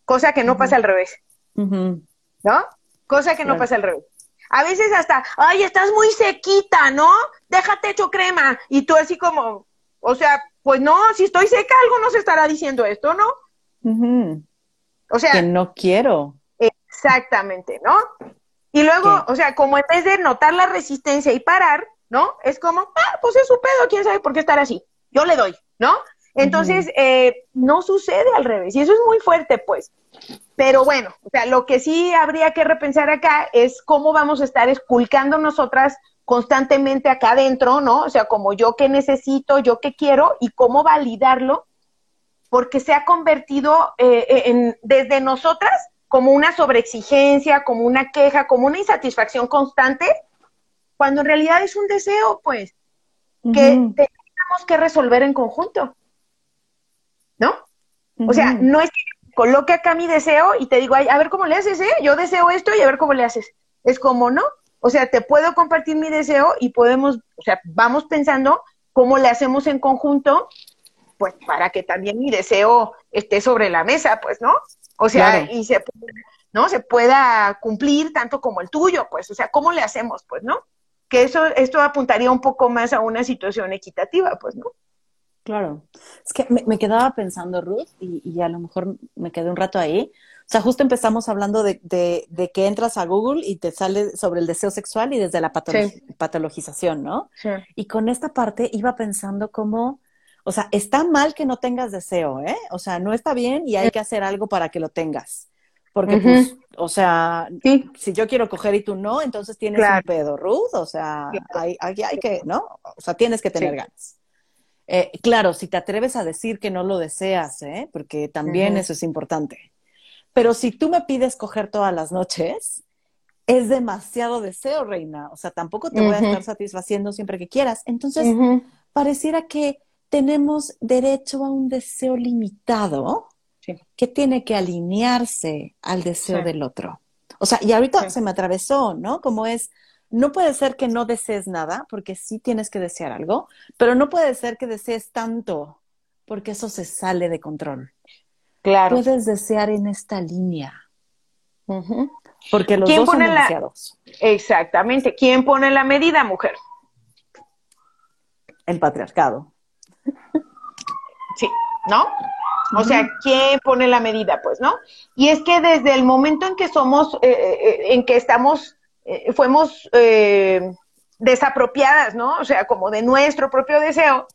Speaker 2: Cosa que no pasa al revés. ¿No? Cosa que no pasa al revés. A veces hasta, ay, estás muy sequita, ¿no? Déjate hecho crema. Y tú así como, O sea, pues no, si estoy seca, algo no se estará diciendo esto, ¿no?
Speaker 1: O sea. Que no quiero.
Speaker 2: Exactamente, ¿no? Y luego, o sea, como en vez de notar la resistencia y parar, ¿no? Es como, ah, pues es su pedo, quién sabe por qué estar así. Yo le doy, ¿no? Entonces, eh, no sucede al revés. Y eso es muy fuerte, pues. Pero bueno, o sea, lo que sí habría que repensar acá es cómo vamos a estar esculcando nosotras constantemente acá adentro, ¿no? O sea, como yo que necesito, yo que quiero y cómo validarlo, porque se ha convertido eh, eh, en, desde nosotras como una sobreexigencia, como una queja, como una insatisfacción constante, cuando en realidad es un deseo, pues, que tenemos que resolver en conjunto. ¿No? O sea, no es que coloque acá mi deseo y te digo, Ay, a ver cómo le haces, ¿eh? Yo deseo esto y a ver cómo le haces. Es como, ¿no? O sea, te puedo compartir mi deseo y podemos, o sea, vamos pensando cómo le hacemos en conjunto, pues para que también mi deseo esté sobre la mesa, pues, ¿no? O sea, y se, ¿no? se pueda cumplir tanto como el tuyo, pues, o sea, ¿cómo le hacemos, pues, no? Que eso, esto apuntaría un poco más a una situación equitativa, pues, ¿no?
Speaker 1: Claro. Es que me, quedaba pensando, Ruth, y, a lo mejor me quedé un rato ahí. O sea, justo empezamos hablando de, de, que entras a Google y te sale sobre el deseo sexual y desde la patologización, ¿no? Sí. Y con esta parte iba pensando cómo o sea, está mal que no tengas deseo, ¿eh? O sea, no está bien y hay que hacer algo para que lo tengas. Porque, pues, o sea, si yo quiero coger y tú no, entonces tienes un pedo, Ruth. O sea, hay, hay, hay, que, ¿no? O sea, tienes que tener ganas. Eh, claro, si te atreves a decir que no lo deseas, ¿eh? Porque también eso es importante. Pero si tú me pides coger todas las noches, es demasiado deseo, reina. O sea, tampoco te voy a estar satisfaciendo siempre que quieras. Entonces, pareciera que tenemos derecho a un deseo limitado que tiene que alinearse al deseo del otro. O sea, y ahorita se me atravesó, ¿no? Como es, no puede ser que no desees nada, porque sí tienes que desear algo, pero no puede ser que desees tanto, porque eso se sale de control. Claro. Puedes desear en esta línea. Porque los dos son demasiados.
Speaker 2: Exactamente. ¿Quién pone la medida, mujer?
Speaker 1: El patriarcado.
Speaker 2: Sí, ¿no? O sea, ¿quién pone la medida? Pues, ¿no? Y es que desde el momento en que somos, eh, eh, en que estamos, eh, fuimos desapropiadas, ¿no? O sea, como de nuestro propio deseo,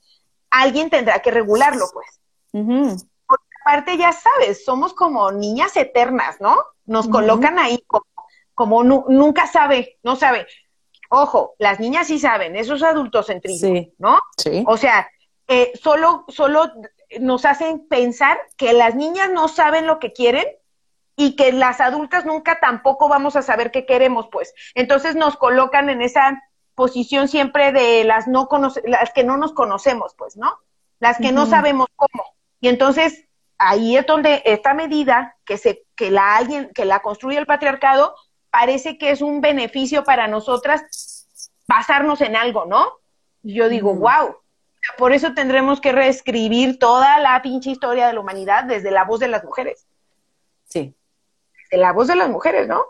Speaker 2: alguien tendrá que regularlo, pues. Porque aparte, ya sabes, somos como niñas eternas, ¿no? Nos colocan ahí como, como nunca sabe, no sabe. Ojo, las niñas sí saben, esos adultos centrismo, ¿no? Sí. O sea, eh, solo, solo nos hacen pensar que las niñas no saben lo que quieren y que las adultas nunca tampoco vamos a saber qué queremos, pues. Entonces nos colocan en esa posición siempre de las no las que no nos conocemos, pues, ¿no? Las que no sabemos cómo. Y entonces ahí es donde esta medida que se que la alguien que la construye el patriarcado parece que es un beneficio para nosotras basarnos en algo, ¿no? Y yo digo, wow, por eso tendremos que reescribir toda la pinche historia de la humanidad desde la voz de las mujeres.
Speaker 1: Sí.
Speaker 2: De la voz de las mujeres, ¿no?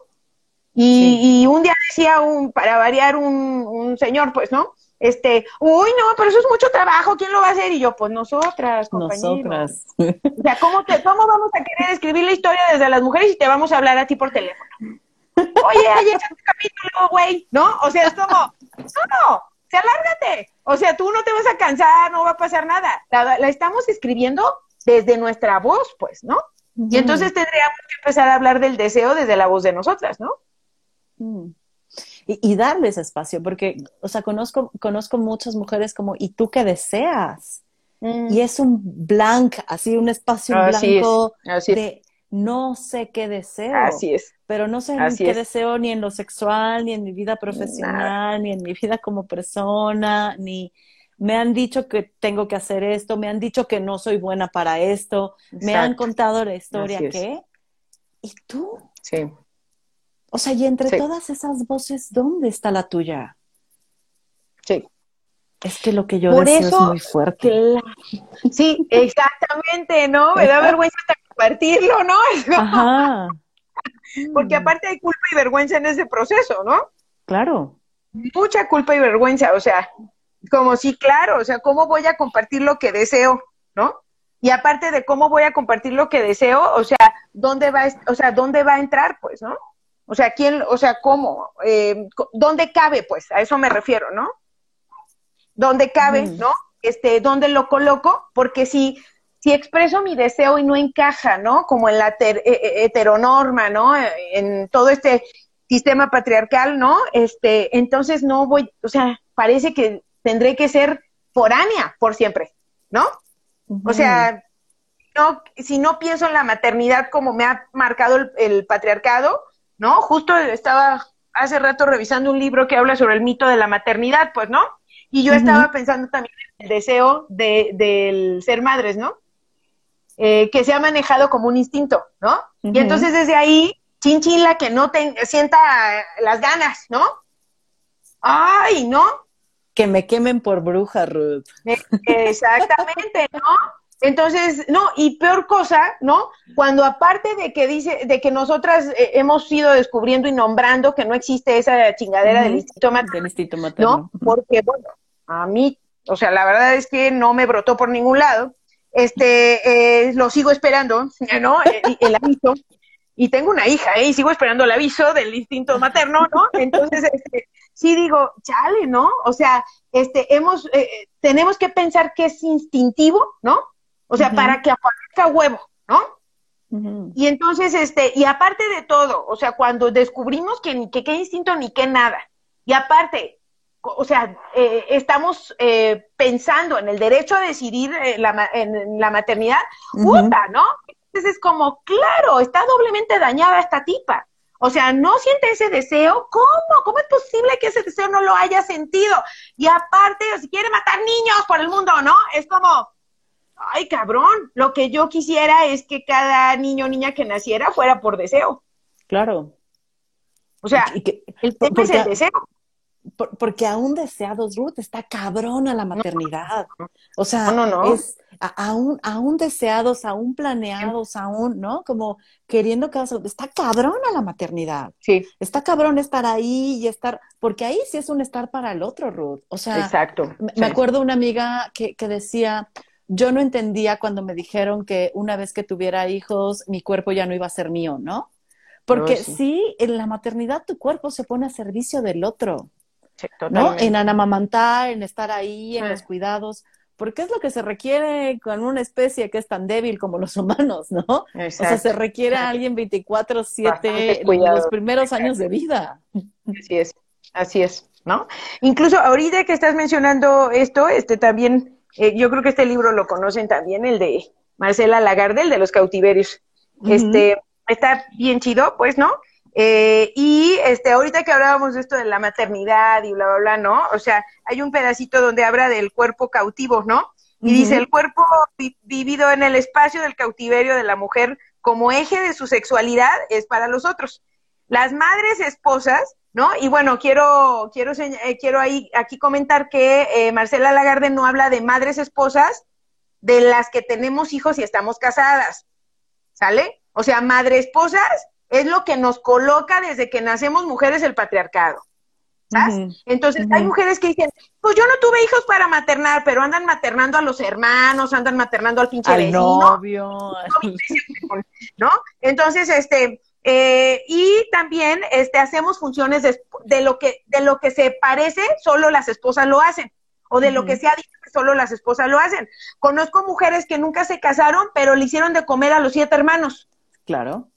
Speaker 2: Y, un día decía un, para variar un, señor, pues, ¿no? Este, uy, no, pero eso es mucho trabajo, ¿quién lo va a hacer? Y yo, pues nosotras, compañeros. Nosotras. O sea, ¿cómo, te, ¿cómo vamos a querer escribir la historia desde las mujeres y te vamos a hablar a ti por teléfono? Oye, tu capítulo, güey, ¿no? O sea, es como, no, se alárgate. O sea, tú no te vas a cansar, no va a pasar nada. La, estamos escribiendo desde nuestra voz, pues, ¿no? Y entonces tendríamos que empezar a hablar del deseo desde la voz de nosotras, ¿no?
Speaker 1: Mm. Y, darles espacio, porque, o sea, conozco, conozco muchas mujeres como, ¿y tú qué deseas? Mm. Y es un blank, así un espacio blanco de no sé qué deseo.
Speaker 2: Así es.
Speaker 1: Pero no sé qué deseo ni en lo sexual, ni en mi vida profesional, ni en mi vida como persona, ni me han dicho que tengo que hacer esto, me han dicho que no soy buena para esto, me han contado la historia que... ¿Y tú?
Speaker 2: Sí.
Speaker 1: O sea, y entre todas esas voces, ¿dónde está la tuya?
Speaker 2: Sí.
Speaker 1: Es que lo que yo Por deseo es muy fuerte.
Speaker 2: Sí, exactamente, ¿no? Me da vergüenza compartirlo, ¿no? Ajá. Porque aparte hay culpa y vergüenza en ese proceso, ¿no?
Speaker 1: Claro.
Speaker 2: Mucha culpa y vergüenza, o sea, como sí, claro, o sea, ¿cómo voy a compartir lo que deseo, no? Y aparte de cómo voy a compartir lo que deseo, o sea, ¿dónde va, o sea, dónde va a entrar, pues, no? O sea, quién, o sea, cómo, eh, dónde cabe, pues, a eso me refiero, ¿no? ¿Dónde cabe, no? Este, ¿dónde lo coloco? Porque si, si expreso mi deseo y no encaja, ¿no? Como en la e, e, heteronorma, ¿no? En todo este sistema patriarcal, ¿no? Este, entonces no voy, o sea, parece que tendré que ser foránea por siempre, ¿no? O sea, no, si no pienso en la maternidad como me ha marcado el, patriarcado, ¿no? Justo estaba hace rato revisando un libro que habla sobre el mito de la maternidad, pues, ¿no? Y yo estaba pensando también en el deseo de, del ser madres, ¿no? Eh, que se ha manejado como un instinto, ¿no? Y entonces desde ahí, chinchila que no te, sienta las ganas, ¿no? Ay, ¿no?
Speaker 1: Que me quemen por bruja, Ruth.
Speaker 2: Exactamente, ¿no? Entonces, no, y peor cosa, ¿no? Cuando aparte de que dice, de que nosotras eh, hemos ido descubriendo y nombrando que no existe esa chingadera del instinto materno, ¿no? Porque, bueno, a mí, o sea, la verdad es que no me brotó por ningún lado. Este, eh, lo sigo esperando, ¿no? El, el aviso. Y tengo una hija, ¿eh? Y sigo esperando el aviso del instinto materno, ¿no? Entonces, este, sí digo, chale, ¿no? O sea, este, hemos, eh, eh, tenemos que pensar que es instintivo, ¿no? O sea, para que aparezca huevo, ¿no? Y entonces, este, y aparte de todo, o sea, cuando descubrimos que ni que qué instinto ni qué nada, y aparte, o sea, eh, estamos pensando en el derecho a decidir la, en la maternidad, puta, ¿no? Entonces es como, claro, está doblemente dañada esta tipa. O sea, no siente ese deseo. ¿Cómo? ¿Cómo es posible que ese deseo no lo haya sentido? Y aparte, si quiere matar niños por el mundo, ¿no? Es como, ay, cabrón, lo que yo quisiera es que cada niño o niña que naciera fuera por deseo.
Speaker 1: Claro.
Speaker 2: O sea, el tema es el deseo.
Speaker 1: porque aún deseados, Ruth, está cabrona la maternidad. O sea, no, no, es aún, aún deseados, aún planeados, aún, ¿no? Como queriendo que está cabrona la maternidad.
Speaker 2: Sí.
Speaker 1: Está cabrón estar ahí y estar, porque ahí sí es un estar para el otro, Ruth. O sea,
Speaker 2: Exacto.
Speaker 1: Me, acuerdo una amiga que, que decía, yo no entendía cuando me dijeron que una vez que tuviera hijos, mi cuerpo ya no iba a ser mío, ¿no? Porque sí. en la maternidad tu cuerpo se pone a servicio del otro. Sí, ¿no? En anamamantar, en estar ahí, en los cuidados porque es lo que se requiere con una especie que es tan débil como los humanos, ¿no? O sea, se requiere a alguien 24/7 en los primeros años de vida.
Speaker 2: Así es, así es, ¿no? Incluso ahorita que estás mencionando esto, este también, eh, yo creo que este libro lo conocen también, el de Marcela Lagarde, el de los cautiverios. Este, está bien chido, pues, ¿no? Eh, y este, ahorita que hablábamos de esto de la maternidad y bla, bla, bla, ¿no? O sea, hay un pedacito donde habla del cuerpo cautivo, ¿no? Y dice, el cuerpo vivido en el espacio del cautiverio de la mujer como eje de su sexualidad es para los otros. Las madres esposas, ¿no? Y bueno, quiero, quiero, eh, quiero ahí, aquí comentar que eh, Marcela Lagarde no habla de madres esposas de las que tenemos hijos y estamos casadas, ¿sale? O sea, madre esposas es lo que nos coloca desde que nacemos mujeres el patriarcado. ¿sabes? Entonces, hay mujeres que dicen, pues yo no tuve hijos para maternar, pero andan maternando a los hermanos, andan maternando al pinche
Speaker 1: al novio.
Speaker 2: ¿No? Entonces, este, eh, y también este, hacemos funciones de, lo que, de lo que se parece, solo las esposas lo hacen. O de lo que se ha dicho que solo las esposas lo hacen. Conozco mujeres que nunca se casaron, pero le hicieron de comer a los siete hermanos.
Speaker 1: Claro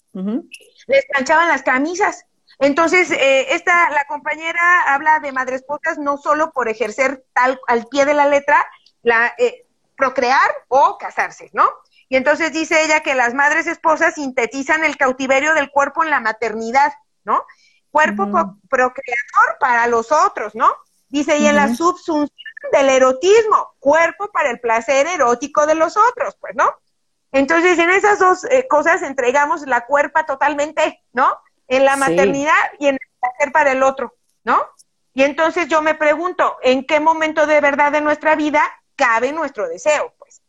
Speaker 2: les planchaban las camisas. Entonces, eh, esta, la compañera habla de madres esposas no solo por ejercer tal al pie de la letra, la eh, procrear o casarse, ¿no? Y entonces dice ella que las madres esposas sintetizan el cautiverio del cuerpo en la maternidad, ¿no? Cuerpo procreador para los otros, ¿no? Dice, y en la subsunción del erotismo, cuerpo para el placer erótico de los otros, pues, ¿no? Entonces, en esas dos eh, cosas entregamos la cuerpa totalmente, ¿no? En la maternidad y en el placer para el otro, ¿no? Y entonces yo me pregunto, ¿en qué momento de verdad de nuestra vida cabe nuestro deseo? Pues.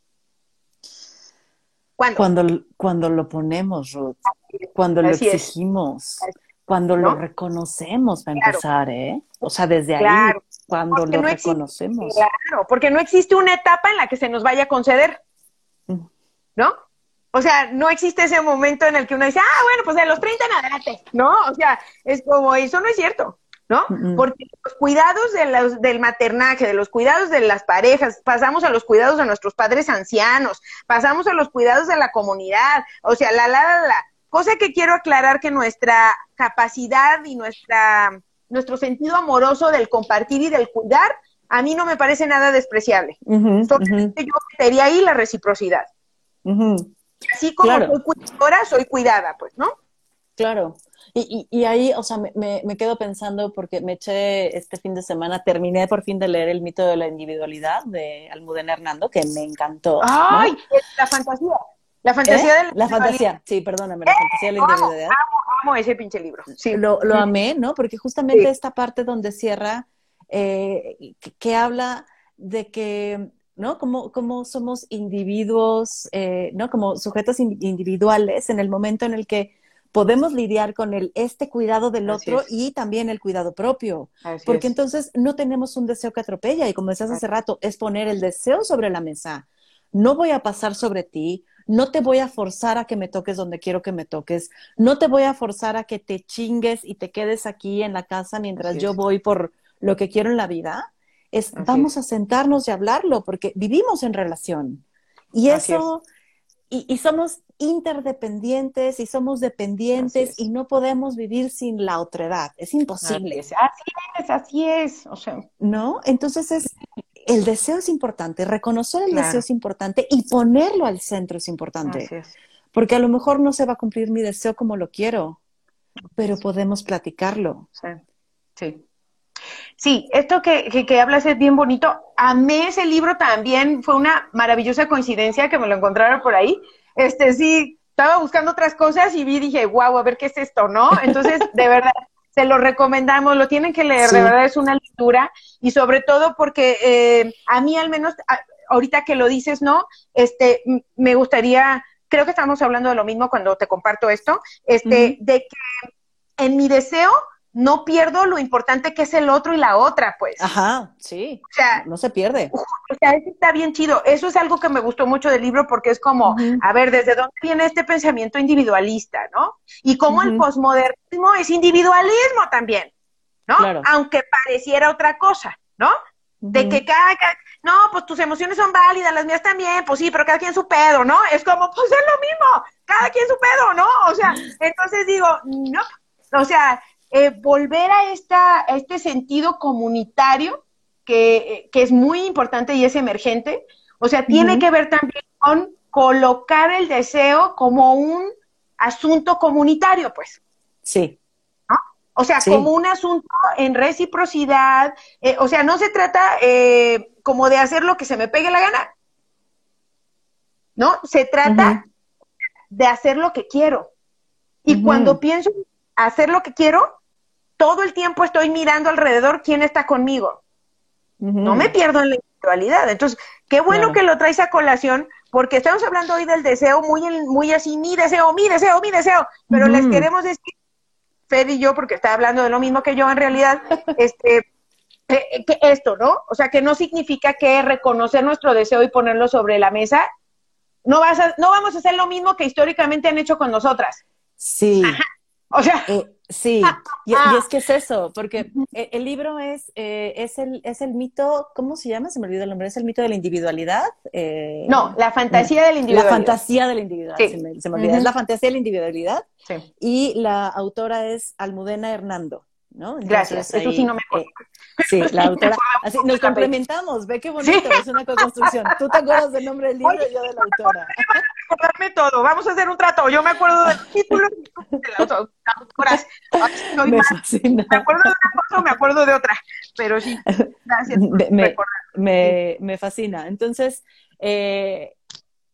Speaker 1: ¿Cuándo? Cuando, cuando lo ponemos, Ruth. Cuando lo exigimos. Cuando lo reconocemos para empezar, ¿eh? O sea, desde ahí. cuando lo reconocemos.
Speaker 2: claro, porque no existe una etapa en la que se nos vaya a conceder. ¿No? O sea, no existe ese momento en el que uno dice, ah, bueno, pues de los 30 en adelante, ¿no? O sea, es como, eso no es cierto, ¿no? Porque los cuidados de del maternaje, de los cuidados de las parejas, pasamos a los cuidados de nuestros padres ancianos, pasamos a los cuidados de la comunidad, o sea, la, la, la, la. Cosa que quiero aclarar que nuestra capacidad y nuestra, nuestro sentido amoroso del compartir y del cuidar, a mí no me parece nada despreciable. Uh yo metería ahí la reciprocidad. Así como soy cuidadora, soy cuidada, pues, ¿no?
Speaker 1: Claro. Y, y, ahí, o sea, me, me, quedo pensando porque me eché este fin de semana, terminé por fin de leer El mito de la individualidad de Almudena Hernando, que me encantó.
Speaker 2: ¡Ay! La fantasía. La fantasía
Speaker 1: ¿Eh? de la, fantasía, sí, perdóname, la ¿Eh? fantasía de la individualidad.
Speaker 2: Amo, amo, ese pinche libro.
Speaker 1: Sí. Lo, lo amé, ¿no? Porque justamente esta parte donde cierra, eh, que habla de que ¿no? Como, como somos individuos, eh, ¿no? Como sujetos individuales en el momento en el que podemos lidiar con el este cuidado del otro y también el cuidado propio. porque entonces no tenemos un deseo que atropella y como decías hace rato, es poner el deseo sobre la mesa. No voy a pasar sobre ti, no te voy a forzar a que me toques donde quiero que me toques, no te voy a forzar a que te chingues y te quedes aquí en la casa mientras yo voy por lo que quiero en la vida es vamos a sentarnos y hablarlo, porque vivimos en relación. Y eso, y, somos interdependientes y somos dependientes y no podemos vivir sin la otredad. Es imposible.
Speaker 2: Así es, así es, O sea,
Speaker 1: ¿no? Entonces es, el deseo es importante, reconocer el deseo es importante y ponerlo al centro es importante. Porque a lo mejor no se va a cumplir mi deseo como lo quiero, pero podemos platicarlo.
Speaker 2: Sí, sí. Sí, esto que, que, hablas es bien bonito. Amé ese libro también, fue una maravillosa coincidencia que me lo encontraron por ahí. Este, sí, estaba buscando otras cosas y vi, dije, wow, a ver qué es esto, ¿no? Entonces, de verdad, se lo recomendamos, lo tienen que leer, de verdad es una lectura y sobre todo porque eh, a mí al menos, ahorita que lo dices, ¿no? Este, me gustaría, creo que estamos hablando de lo mismo cuando te comparto esto, este, de que en mi deseo no pierdo lo importante que es el otro y la otra, pues.
Speaker 1: Ajá, sí. O sea, no se pierde.
Speaker 2: O sea, eso está bien chido. Eso es algo que me gustó mucho del libro porque es como, a ver, ¿desde dónde viene este pensamiento individualista, no? Y cómo el posmodernismo es individualismo también, ¿no? Aunque pareciera otra cosa, ¿no? De que cada, no, pues tus emociones son válidas, las mías también, pues sí, pero cada quien su pedo, ¿no? Es como, pues es lo mismo, cada quien su pedo, ¿no? O sea, entonces digo, no, o sea, eh, volver a, esta, este sentido comunitario que, es muy importante y es emergente. O sea, tiene que ver también con colocar el deseo como un asunto comunitario, pues.
Speaker 1: Sí.
Speaker 2: O sea, como un asunto en reciprocidad. Eh, o sea, no se trata eh, como de hacer lo que se me pegue la gana. ¿No? Se trata de hacer lo que quiero. Y cuando pienso hacer lo que quiero, todo el tiempo estoy mirando alrededor quién está conmigo. No me pierdo en la individualidad. Entonces, qué bueno que lo traes a colación, porque estamos hablando hoy del deseo muy, muy así, mi deseo, mi deseo, mi deseo, pero les queremos decir, Fed y yo, porque está hablando de lo mismo que yo en realidad, este, que, esto, ¿no? O sea, que no significa que reconocer nuestro deseo y ponerlo sobre la mesa, no, vas no vamos a hacer lo mismo que históricamente han hecho con nosotras.
Speaker 1: Sí.
Speaker 2: O sea,
Speaker 1: eh, Sí, y, es que es eso, porque e, el libro es, eh, es, el, es el mito, ¿cómo se llama? Se me olvidó el nombre, ¿es el mito de la individualidad?
Speaker 2: Eh, no, la fantasía de la individualidad.
Speaker 1: La fantasía de la individualidad, se, me, olvida, es la fantasía de la individualidad. Sí. Y la autora es Almudena Hernando. ¿No?
Speaker 2: Gracias, eso sí no me acuerdo.
Speaker 1: Eh, sí, la autora. Así, nos complementamos, ve qué bonito, es una co-construcción. Tú te acuerdas del nombre del libro y yo de la autora.
Speaker 2: Recordarme todo, vamos a hacer un trato. Yo me acuerdo del título y de la autora. Me, me acuerdo de una cosa o me acuerdo de otra, pero sí, gracias.
Speaker 1: me, me, me, fascina. Entonces, eh,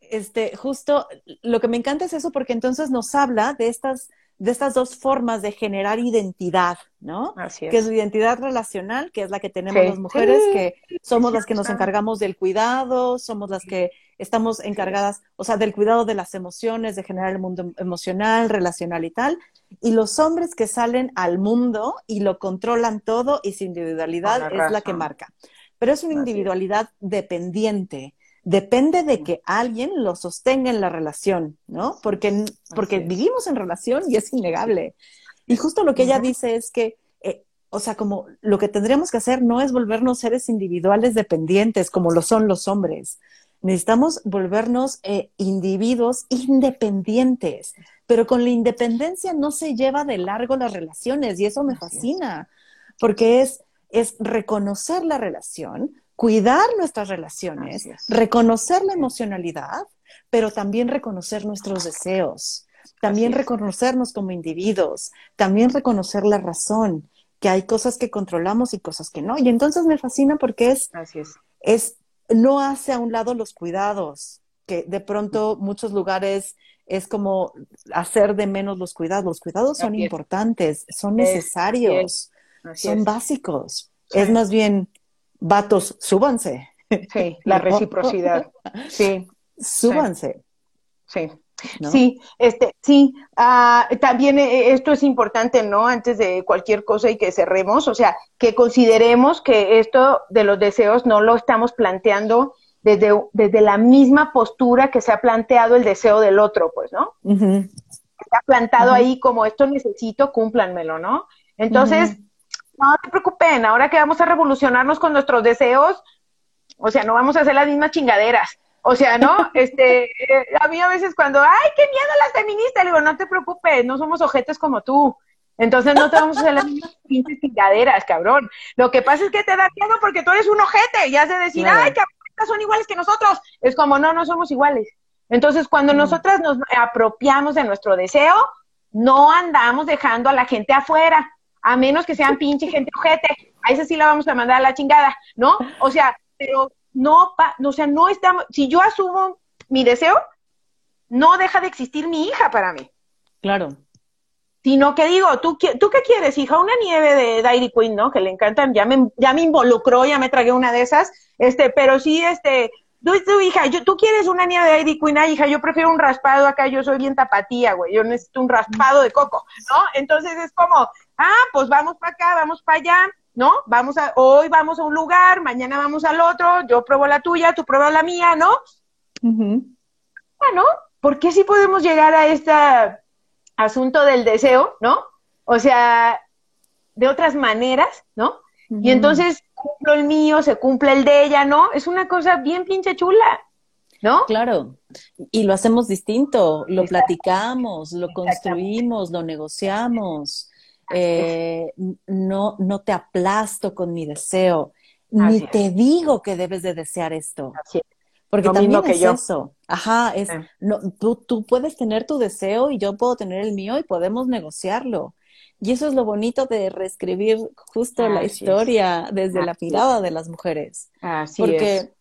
Speaker 1: este, justo lo que me encanta es eso porque entonces nos habla de estas de estas dos formas de generar identidad, ¿no?
Speaker 2: Así es.
Speaker 1: Que es la identidad relacional, que es la que tenemos las mujeres, que somos las que nos encargamos del cuidado, somos las que estamos encargadas, o sea, del cuidado de las emociones, de generar el mundo emocional, relacional y tal, y los hombres que salen al mundo y lo controlan todo y su individualidad es la que marca. Pero es una individualidad dependiente, depende de que alguien lo sostenga en la relación, ¿no? Porque, porque vivimos en relación y es innegable. Y justo lo que ella dice es que, eh, o sea, como lo que tendríamos que hacer no es volvernos seres individuales dependientes como lo son los hombres. Necesitamos volvernos eh, individuos independientes, pero con la independencia no se lleva de largo las relaciones y eso me fascina, porque es, es reconocer la relación, cuidar nuestras relaciones, reconocer la emocionalidad, pero también reconocer nuestros deseos, también reconocernos como individuos, también reconocer la razón, que hay cosas que controlamos y cosas que no. Y entonces me fascina porque es, es. no hace a un lado los cuidados, que de pronto muchos lugares es como hacer de menos los cuidados. Los cuidados son importantes, son necesarios, son básicos. Es más bien vatos, súbanse.
Speaker 2: Sí, la reciprocidad. Sí.
Speaker 1: Súbanse.
Speaker 2: Sí. Sí, este, sí, ah, también eh, esto es importante, ¿no? Antes de cualquier cosa y que cerremos, o sea, que consideremos que esto de los deseos no lo estamos planteando desde, desde la misma postura que se ha planteado el deseo del otro, pues, ¿no? Está plantado ahí como esto necesito, cúmplanmelo, ¿no? Entonces, no se preocupen, ahora que vamos a revolucionarnos con nuestros deseos, o sea, no vamos a hacer las mismas chingaderas. O sea, ¿no? Este, eh, a mí a veces cuando, ay, qué miedo las feministas, le digo, no te preocupes, no somos ojetes como tú. Entonces no te vamos a hacer las mismas pinches chingaderas, cabrón. Lo que pasa es que te da miedo porque tú eres un ojete y has de decir, ay, cabrón, son iguales que nosotros. Es como, no, no somos iguales. Entonces, cuando nosotras nos apropiamos de nuestro deseo, no andamos dejando a la gente afuera a menos que sean pinche gente ojete, a esa sí la vamos a mandar a la chingada, ¿no? O sea, pero no, o sea, no estamos, si yo asumo mi deseo, no deja de existir mi hija para mí.
Speaker 1: Claro.
Speaker 2: Sino que digo, ¿tú, ¿tú qué quieres, hija? Una nieve de Dairy Queen, ¿no? Que le encantan, ya me, ya me involucró, ya me tragué una de esas, este, pero sí, este, tú, hija, yo, tú quieres una nieve de Dairy Queen, hija, yo prefiero un raspado acá, yo soy bien tapatía, güey, yo necesito un raspado de coco, ¿no? Entonces es como, ah, pues vamos para acá, vamos para allá, ¿no? Vamos a, hoy vamos a un lugar, mañana vamos al otro, yo pruebo la tuya, tú pruebas la mía, ¿no? Bueno, ¿por qué si podemos llegar a este asunto del deseo, ¿no? O sea, de otras maneras, ¿no? Y entonces cumplo el mío, se cumple el de ella, ¿no? Es una cosa bien pinche chula, ¿no?
Speaker 1: Claro. Y lo hacemos distinto, lo platicamos, lo construimos, lo negociamos eh, no, no te aplasto con mi deseo, ni te digo que debes de desear esto. Porque también es eso. Ajá, es, no, tú, tú puedes tener tu deseo y yo puedo tener el mío y podemos negociarlo. Y eso es lo bonito de reescribir justo la historia desde la mirada de las mujeres.
Speaker 2: Así
Speaker 1: Porque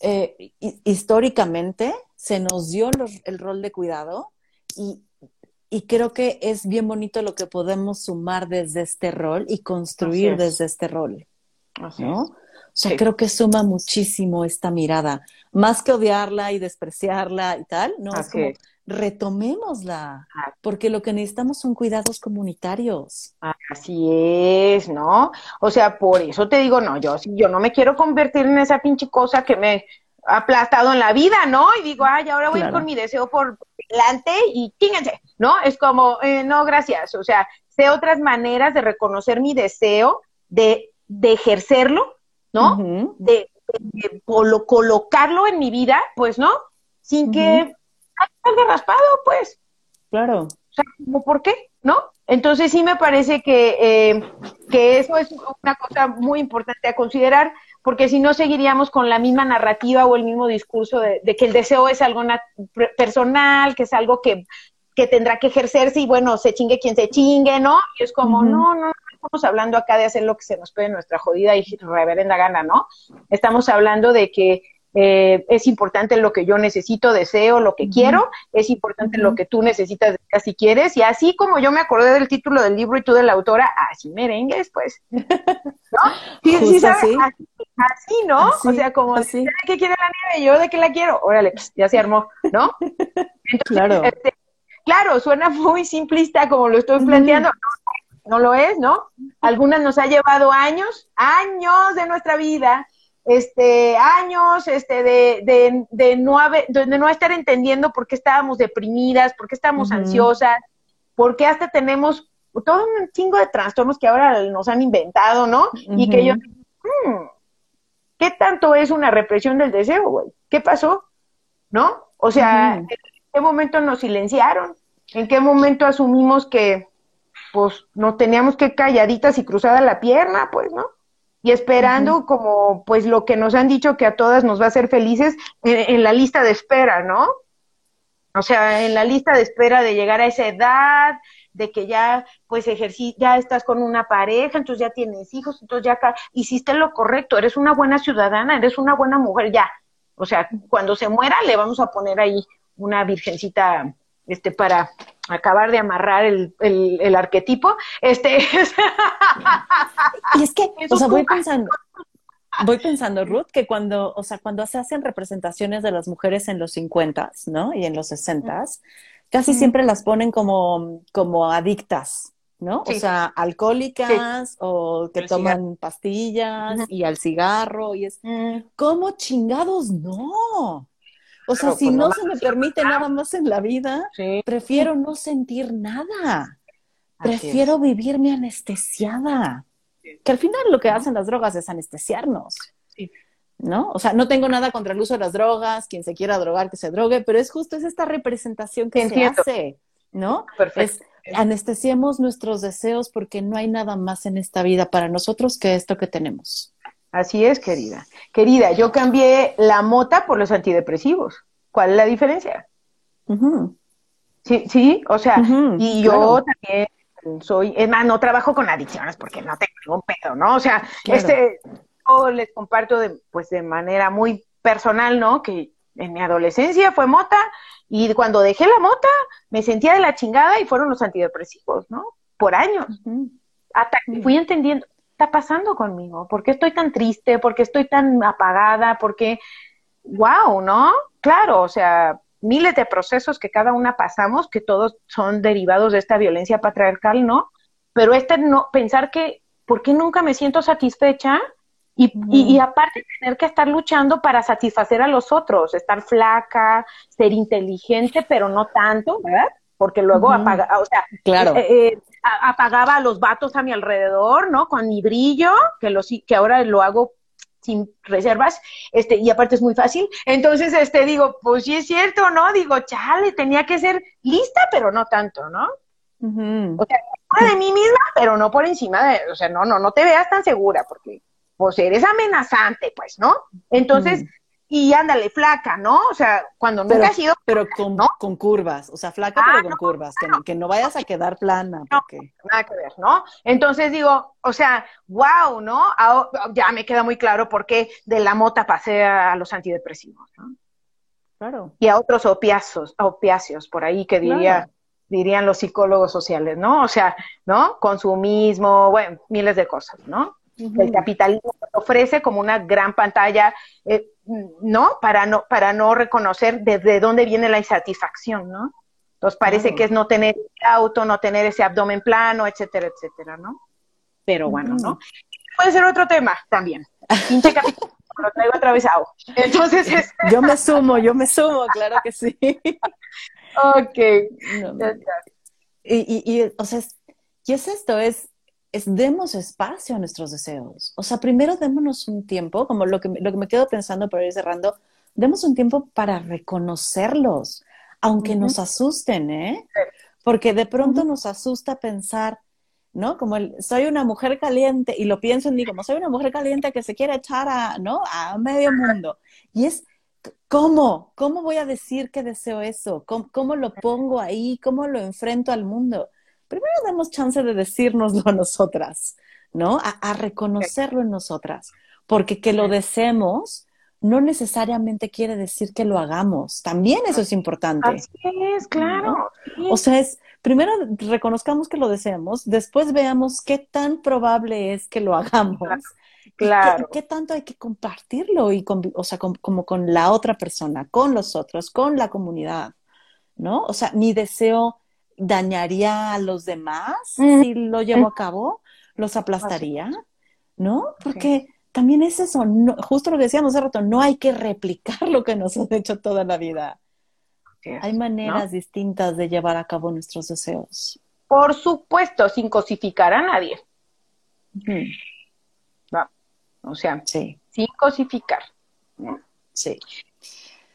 Speaker 1: eh, históricamente se nos dio el rol de cuidado y y creo que es bien bonito lo que podemos sumar desde este rol y construir desde este rol. ¿no? O sea, creo que suma muchísimo esta mirada. Más que odiarla y despreciarla y tal, ¿no? es como retomémosla, porque lo que necesitamos son cuidados comunitarios.
Speaker 2: Así es, ¿no? O sea, por eso te digo, no, yo, yo no me quiero convertir en esa pinche cosa que me aplastado en la vida, ¿no? Y digo, ay, ahora voy con mi deseo por delante y chínganse, ¿no? Es como, eh, no, gracias. O sea, sé otras maneras de reconocer mi deseo, de, de ejercerlo, ¿no? De, colocarlo en mi vida, pues, ¿no? Sin que salga raspado, pues.
Speaker 1: Claro.
Speaker 2: O sea, ¿por qué? ¿No? Entonces sí me parece que, eh, que eso es una cosa muy importante a considerar porque si no seguiríamos con la misma narrativa o el mismo discurso de, que el deseo es algo personal, que es algo que, tendrá que ejercerse y bueno, se chingue quien se chingue, ¿no? Y es como, no, no, no estamos hablando acá de hacer lo que se nos puede en nuestra jodida y reverenda gana, ¿no? Estamos hablando de que eh, es importante lo que yo necesito, deseo, lo que quiero, es importante lo que tú necesitas, si quieres, y así como yo me acordé del título del libro y tú de la autora, así merengues, pues, ¿no? Sí, sí, ¿sabes? Así, ¿no? o sea, como, ¿de qué quiere la nieve? ¿Yo de qué la quiero? Órale, pues, ya se armó, ¿no?
Speaker 1: claro.
Speaker 2: Este, claro, suena muy simplista como lo estoy planteando, no lo es, ¿no? Algunas nos ha llevado años, años de nuestra vida, este, años, este, de, de, de no haber, de no estar entendiendo por qué estábamos deprimidas, por qué estábamos ansiosas, por qué hasta tenemos todo un chingo de trastornos que ahora nos han inventado, ¿no? Y que yo, hmm, ¿qué tanto es una represión del deseo, güey? ¿Qué pasó? ¿No? O sea, ¿en qué momento nos silenciaron? ¿En qué momento asumimos que pues no teníamos que calladitas y cruzada la pierna, pues, ¿no? Y esperando como, pues, lo que nos han dicho que a todas nos va a hacer felices en, la lista de espera, ¿no? O sea, en la lista de espera de llegar a esa edad, de que ya, pues, ejercí, ya estás con una pareja, entonces ya tienes hijos, entonces ya hiciste lo correcto, eres una buena ciudadana, eres una buena mujer, ya. O sea, cuando se muera le vamos a poner ahí una virgencita este, para acabar de amarrar el, el, arquetipo, este...
Speaker 1: y es que, o sea, voy pensando, voy pensando, Ruth, que cuando, o sea, cuando se hacen representaciones de las mujeres en los 50, ¿no? Y en los 60, casi siempre las ponen como, como adictas, ¿no? O sea, alcohólicas o que toman pastillas y al cigarro y es, mm. ¿cómo chingados no? O sea, si no, se me permite nada más en la vida, prefiero no sentir nada. prefiero vivirme anestesiada. Que al final lo que hacen las drogas es anestesiarnos. ¿No? O sea, no tengo nada contra el uso de las drogas, quien se quiera drogar, que se drogue, pero es justo es esta representación que se hace, ¿no?
Speaker 2: Perfecto.
Speaker 1: anestesiemos nuestros deseos porque no hay nada más en esta vida para nosotros que esto que tenemos.
Speaker 2: Así es, querida. Querida, yo cambié la mota por los antidepresivos. ¿Cuál es la diferencia? Sí, sí, o sea, y yo también soy, es más, no trabajo con adicciones porque no tengo ningún pedo, ¿no? O sea, este, yo les comparto de, pues de manera muy personal, ¿no? Que en mi adolescencia fue mota y cuando dejé la mota me sentía de la chingada y fueron los antidepresivos, ¿no? Por años. Hasta que fui entendiendo, está pasando conmigo? ¿Por qué estoy tan triste? ¿Por qué estoy tan apagada? ¿Por qué? ¡Wow! ¿No? Claro, o sea, miles de procesos que cada una pasamos, que todos son derivados de esta violencia patriarcal, ¿no? Pero este no, pensar que, ¿por qué nunca me siento satisfecha? Y, y, aparte tener que estar luchando para satisfacer a los otros, estar flaca, ser inteligente, pero no tanto, ¿verdad? Porque luego apaga, o sea,
Speaker 1: claro.
Speaker 2: Eh, eh, apagaba a los vatos a mi alrededor, ¿no? Con mi brillo, que, lo, que ahora lo hago sin reservas, este, y aparte es muy fácil. Entonces, este, digo, pues sí es cierto, ¿no? Digo, chale, tenía que ser lista, pero no tanto, ¿no? O sea, de mí misma, pero no por encima de, o sea, no, no, no te veas tan segura, porque, pues eres amenazante, pues, ¿no? Entonces, y ándale, flaca, ¿no? O sea, cuando nunca ha sido.
Speaker 1: Pero con, con curvas, o sea, flaca, pero ah, con curvas, que, no, que no vayas a quedar plana. Porque...
Speaker 2: nada que ver, ¿no? Entonces digo, o sea, wow, ¿no? ya me queda muy claro por qué de la mota pasé a los antidepresivos, ¿no?
Speaker 1: Claro.
Speaker 2: Y a otros opiáceos, opiáceos por ahí que diría. dirían los psicólogos sociales, ¿no? O sea, ¿no? Consumismo, bueno, miles de cosas, ¿no? El capitalismo ofrece como una gran pantalla eh, ¿no? Para no, para no reconocer desde dónde viene la insatisfacción, ¿no? Entonces parece que es no tener auto, no tener ese abdomen plano, etcétera, etcétera, ¿no? Pero bueno, ¿no? Puede ser otro tema también. Pinche capítulo, lo traigo atravesado. Entonces,
Speaker 1: este yo me sumo, yo me sumo, claro que sí.
Speaker 2: ok.
Speaker 1: y, y, y, o sea, y es esto, es es demos espacio a nuestros deseos. O sea, primero démonos un tiempo, como lo que, lo que me quedo pensando para ir cerrando, demos un tiempo para reconocerlos, aunque nos asusten, ¿eh? Porque de pronto nos asusta pensar, ¿no? Como el, soy una mujer caliente, y lo pienso en mí como soy una mujer caliente que se quiere echar a, ¿no? A medio mundo. Y es, ¿cómo? ¿Cómo voy a decir que deseo eso? ¿Cómo, cómo lo pongo ahí? ¿Cómo lo enfrento al mundo? Primero demos chance de decírnoslo a nosotras, ¿no? A, reconocerlo en nosotras, porque que lo deseemos no necesariamente quiere decir que lo hagamos. También eso es importante.
Speaker 2: Así es, claro.
Speaker 1: O sea, es primero reconozcamos que lo deseamos, después veamos qué tan probable es que lo hagamos.
Speaker 2: Claro.
Speaker 1: Qué, tanto hay que compartirlo y o sea, como con la otra persona, con los otros, con la comunidad, ¿no? O sea, mi deseo dañaría a los demás si lo llevo a cabo, los aplastaría, ¿no? Porque también es eso, justo lo que decíamos hace rato, no hay que replicar lo que nos han hecho toda la vida. Hay maneras distintas de llevar a cabo nuestros deseos.
Speaker 2: Por supuesto, sin cosificar a nadie. O sea, sin cosificar.
Speaker 1: Sí.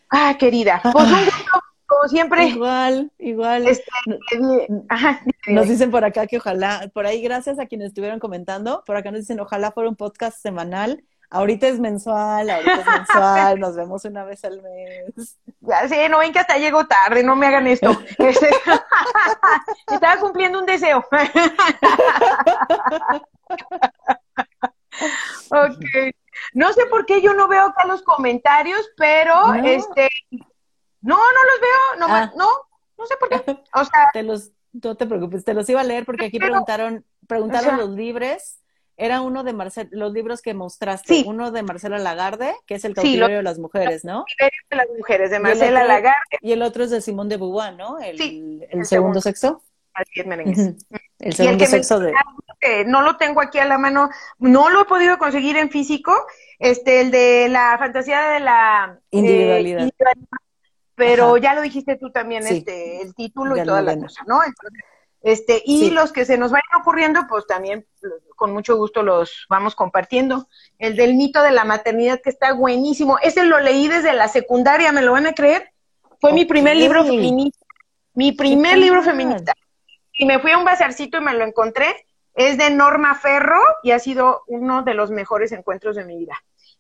Speaker 2: Ah, querida. Pues un gusto, como siempre.
Speaker 1: Igual, igual.
Speaker 2: Este,
Speaker 1: nos dicen por acá que ojalá, por ahí gracias a quienes estuvieron comentando, por acá nos dicen ojalá fuera un podcast semanal Ahorita es mensual, ahorita es mensual, nos vemos una vez al mes.
Speaker 2: Ya sé, no ven que hasta llego tarde, no me hagan esto. Este, estaba cumpliendo un deseo. ok. No sé por qué yo no veo acá los comentarios, pero este. No, no los veo, no, ah. no, no sé por qué. O sea.
Speaker 1: Te los, no te preocupes, te los iba a leer porque aquí preguntaron, preguntaron los libres era uno de Marcel, los libros que mostraste, uno de Marcela Lagarde, que es el cautiverio de las mujeres, ¿no?
Speaker 2: El de las mujeres, de Marcela Lagarde.
Speaker 1: Y el otro es de Simón de Beauvoir, ¿no? El, el, segundo, sexo.
Speaker 2: Así es,
Speaker 1: El segundo sexo de...
Speaker 2: no lo tengo aquí a la mano, no lo he podido conseguir en físico, este, el de la fantasía de la
Speaker 1: eh, individualidad.
Speaker 2: Pero ya lo dijiste tú también, este, el título y toda la cosa, ¿no? Entonces, este, y los que se nos vayan ocurriendo, pues también con mucho gusto los vamos compartiendo. El del mito de la maternidad, que está buenísimo. Ese lo leí desde la secundaria, ¿me lo van a creer? Fue mi primer libro feminista. Mi primer libro feminista. Y me fui a un bazarcito y me lo encontré. Es de Norma Ferro y ha sido uno de los mejores encuentros de mi vida.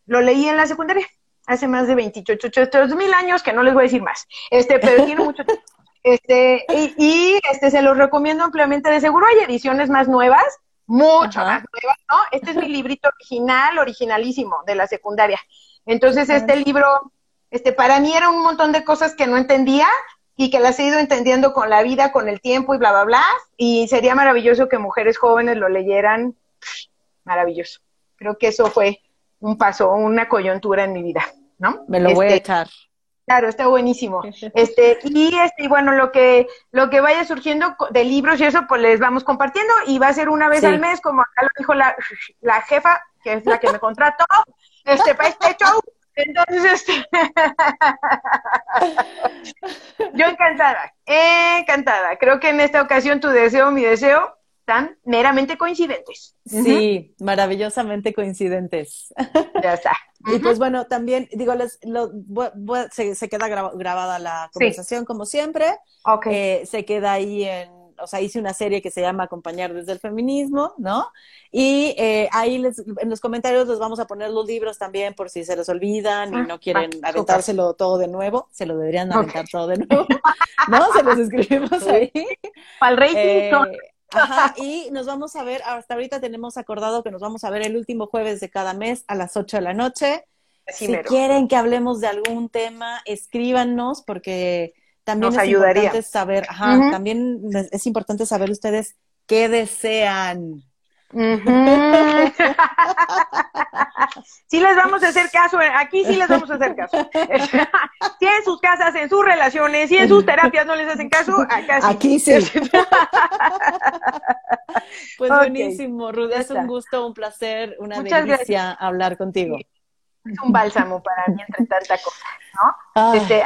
Speaker 2: Lo leí en la secundaria hace más de 28, mil años, que no les voy a decir más. Este, pero tiene mucho tiempo. Este, y, este se los recomiendo ampliamente. De seguro hay ediciones más nuevas, mucho más nuevas, ¿no? Este es mi librito original, originalísimo, de la secundaria. Entonces, este libro, este, para mí era un montón de cosas que no entendía y que las he ido entendiendo con la vida, con el tiempo y bla, bla, bla. Y sería maravilloso que mujeres jóvenes lo leyeran. Maravilloso. Creo que eso fue un paso, una coyuntura en mi vida, ¿no?
Speaker 1: Me lo voy a este, echar.
Speaker 2: Claro, está buenísimo. Este, y este, y bueno, lo que, lo que vaya surgiendo de libros y eso, pues les vamos compartiendo, y va a ser una vez al mes, como acá lo dijo la, la jefa, que es la que me contrató, este, para este show. Entonces, este, yo encantada, encantada. Creo que en esta ocasión tu deseo, mi deseo, están meramente coincidentes.
Speaker 1: Sí, maravillosamente coincidentes.
Speaker 2: Ya está.
Speaker 1: Y pues bueno, también, digo, les, lo, se, queda grabada la conversación como siempre.
Speaker 2: Okay.
Speaker 1: Eh, se queda ahí en, o sea, hice una serie que se llama Acompañar desde el feminismo, ¿no? Y eh, ahí les, en los comentarios les vamos a poner los libros también por si se los olvidan y ah, no quieren aventárselo todo de nuevo, se lo deberían aventar todo de nuevo, ¿no? Se los escribimos ahí.
Speaker 2: Para el rating.
Speaker 1: Ajá, y nos vamos a ver, hasta ahorita tenemos acordado que nos vamos a ver el último jueves de cada mes a las 8 de la noche. si quieren que hablemos de algún tema, escríbanos porque también es importante saber, ajá, también es importante saber ustedes qué desean.
Speaker 2: sí les vamos a hacer caso, eh, aquí sí les vamos a hacer caso. si en sus casas, en sus relaciones, si en sus terapias no les hacen caso, acá sí.
Speaker 1: Aquí sí. pues buenísimo, Ruth, es un gusto, un placer, una delicia hablar contigo.
Speaker 2: Es un bálsamo para mí entre tanta cosa, ¿no? Ah. Este,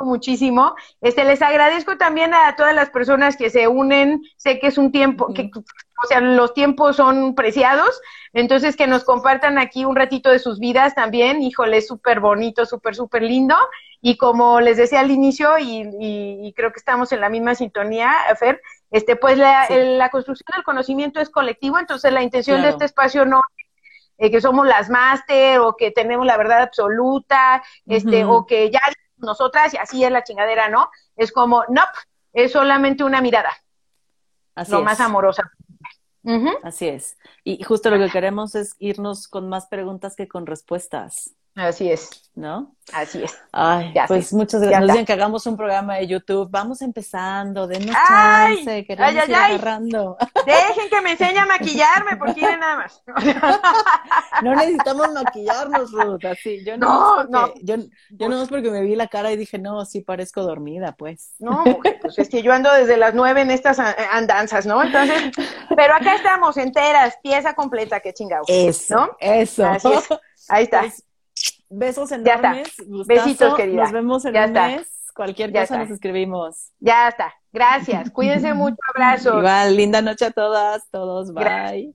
Speaker 2: muchísimo. Este, les agradezco también a todas las personas que se unen. Sé que es un tiempo, que, o sea, los tiempos son preciados. Entonces, que nos compartan aquí un ratito de sus vidas también. Híjole, súper bonito, súper, súper lindo. Y como les decía al inicio, y, creo que estamos en la misma sintonía, Fer, este, pues la, la construcción del conocimiento es colectivo. Entonces, la intención de este espacio no eh, que somos las máster o que tenemos la verdad absoluta, este, o que ya nosotras y así es la chingadera, ¿no? Es como, no, es solamente una mirada. Así lo más amorosa.
Speaker 1: Así es. Y justo lo que queremos es irnos con más preguntas que con respuestas.
Speaker 2: Así es.
Speaker 1: ¿No?
Speaker 2: Así es.
Speaker 1: Ay, pues muchas gracias. Nos dicen que hagamos un programa de YouTube. Vamos empezando, denos chance, queremos ay, ay, ir agarrando.
Speaker 2: Dejen que me enseñe a maquillarme, porque miren nada más.
Speaker 1: no necesitamos maquillarnos, Ruth, así. Yo no, no, Yo, yo no es porque me vi la cara y dije, no, sí parezco dormida, pues.
Speaker 2: No, mujer, pues es que yo ando desde las nueve en estas andanzas, ¿no? Entonces, pero acá estamos enteras, pieza completa, qué chingados.
Speaker 1: Eso, ¿no? Eso.
Speaker 2: Así es. Ahí está.
Speaker 1: Pues, besos enormes. Besitos, querida. Nos vemos en un mes. Cualquier cosa nos escribimos.
Speaker 2: Ya está. Gracias. Cuídense mucho. Abrazo.
Speaker 1: Igual, linda noche a todas, todos. Bye.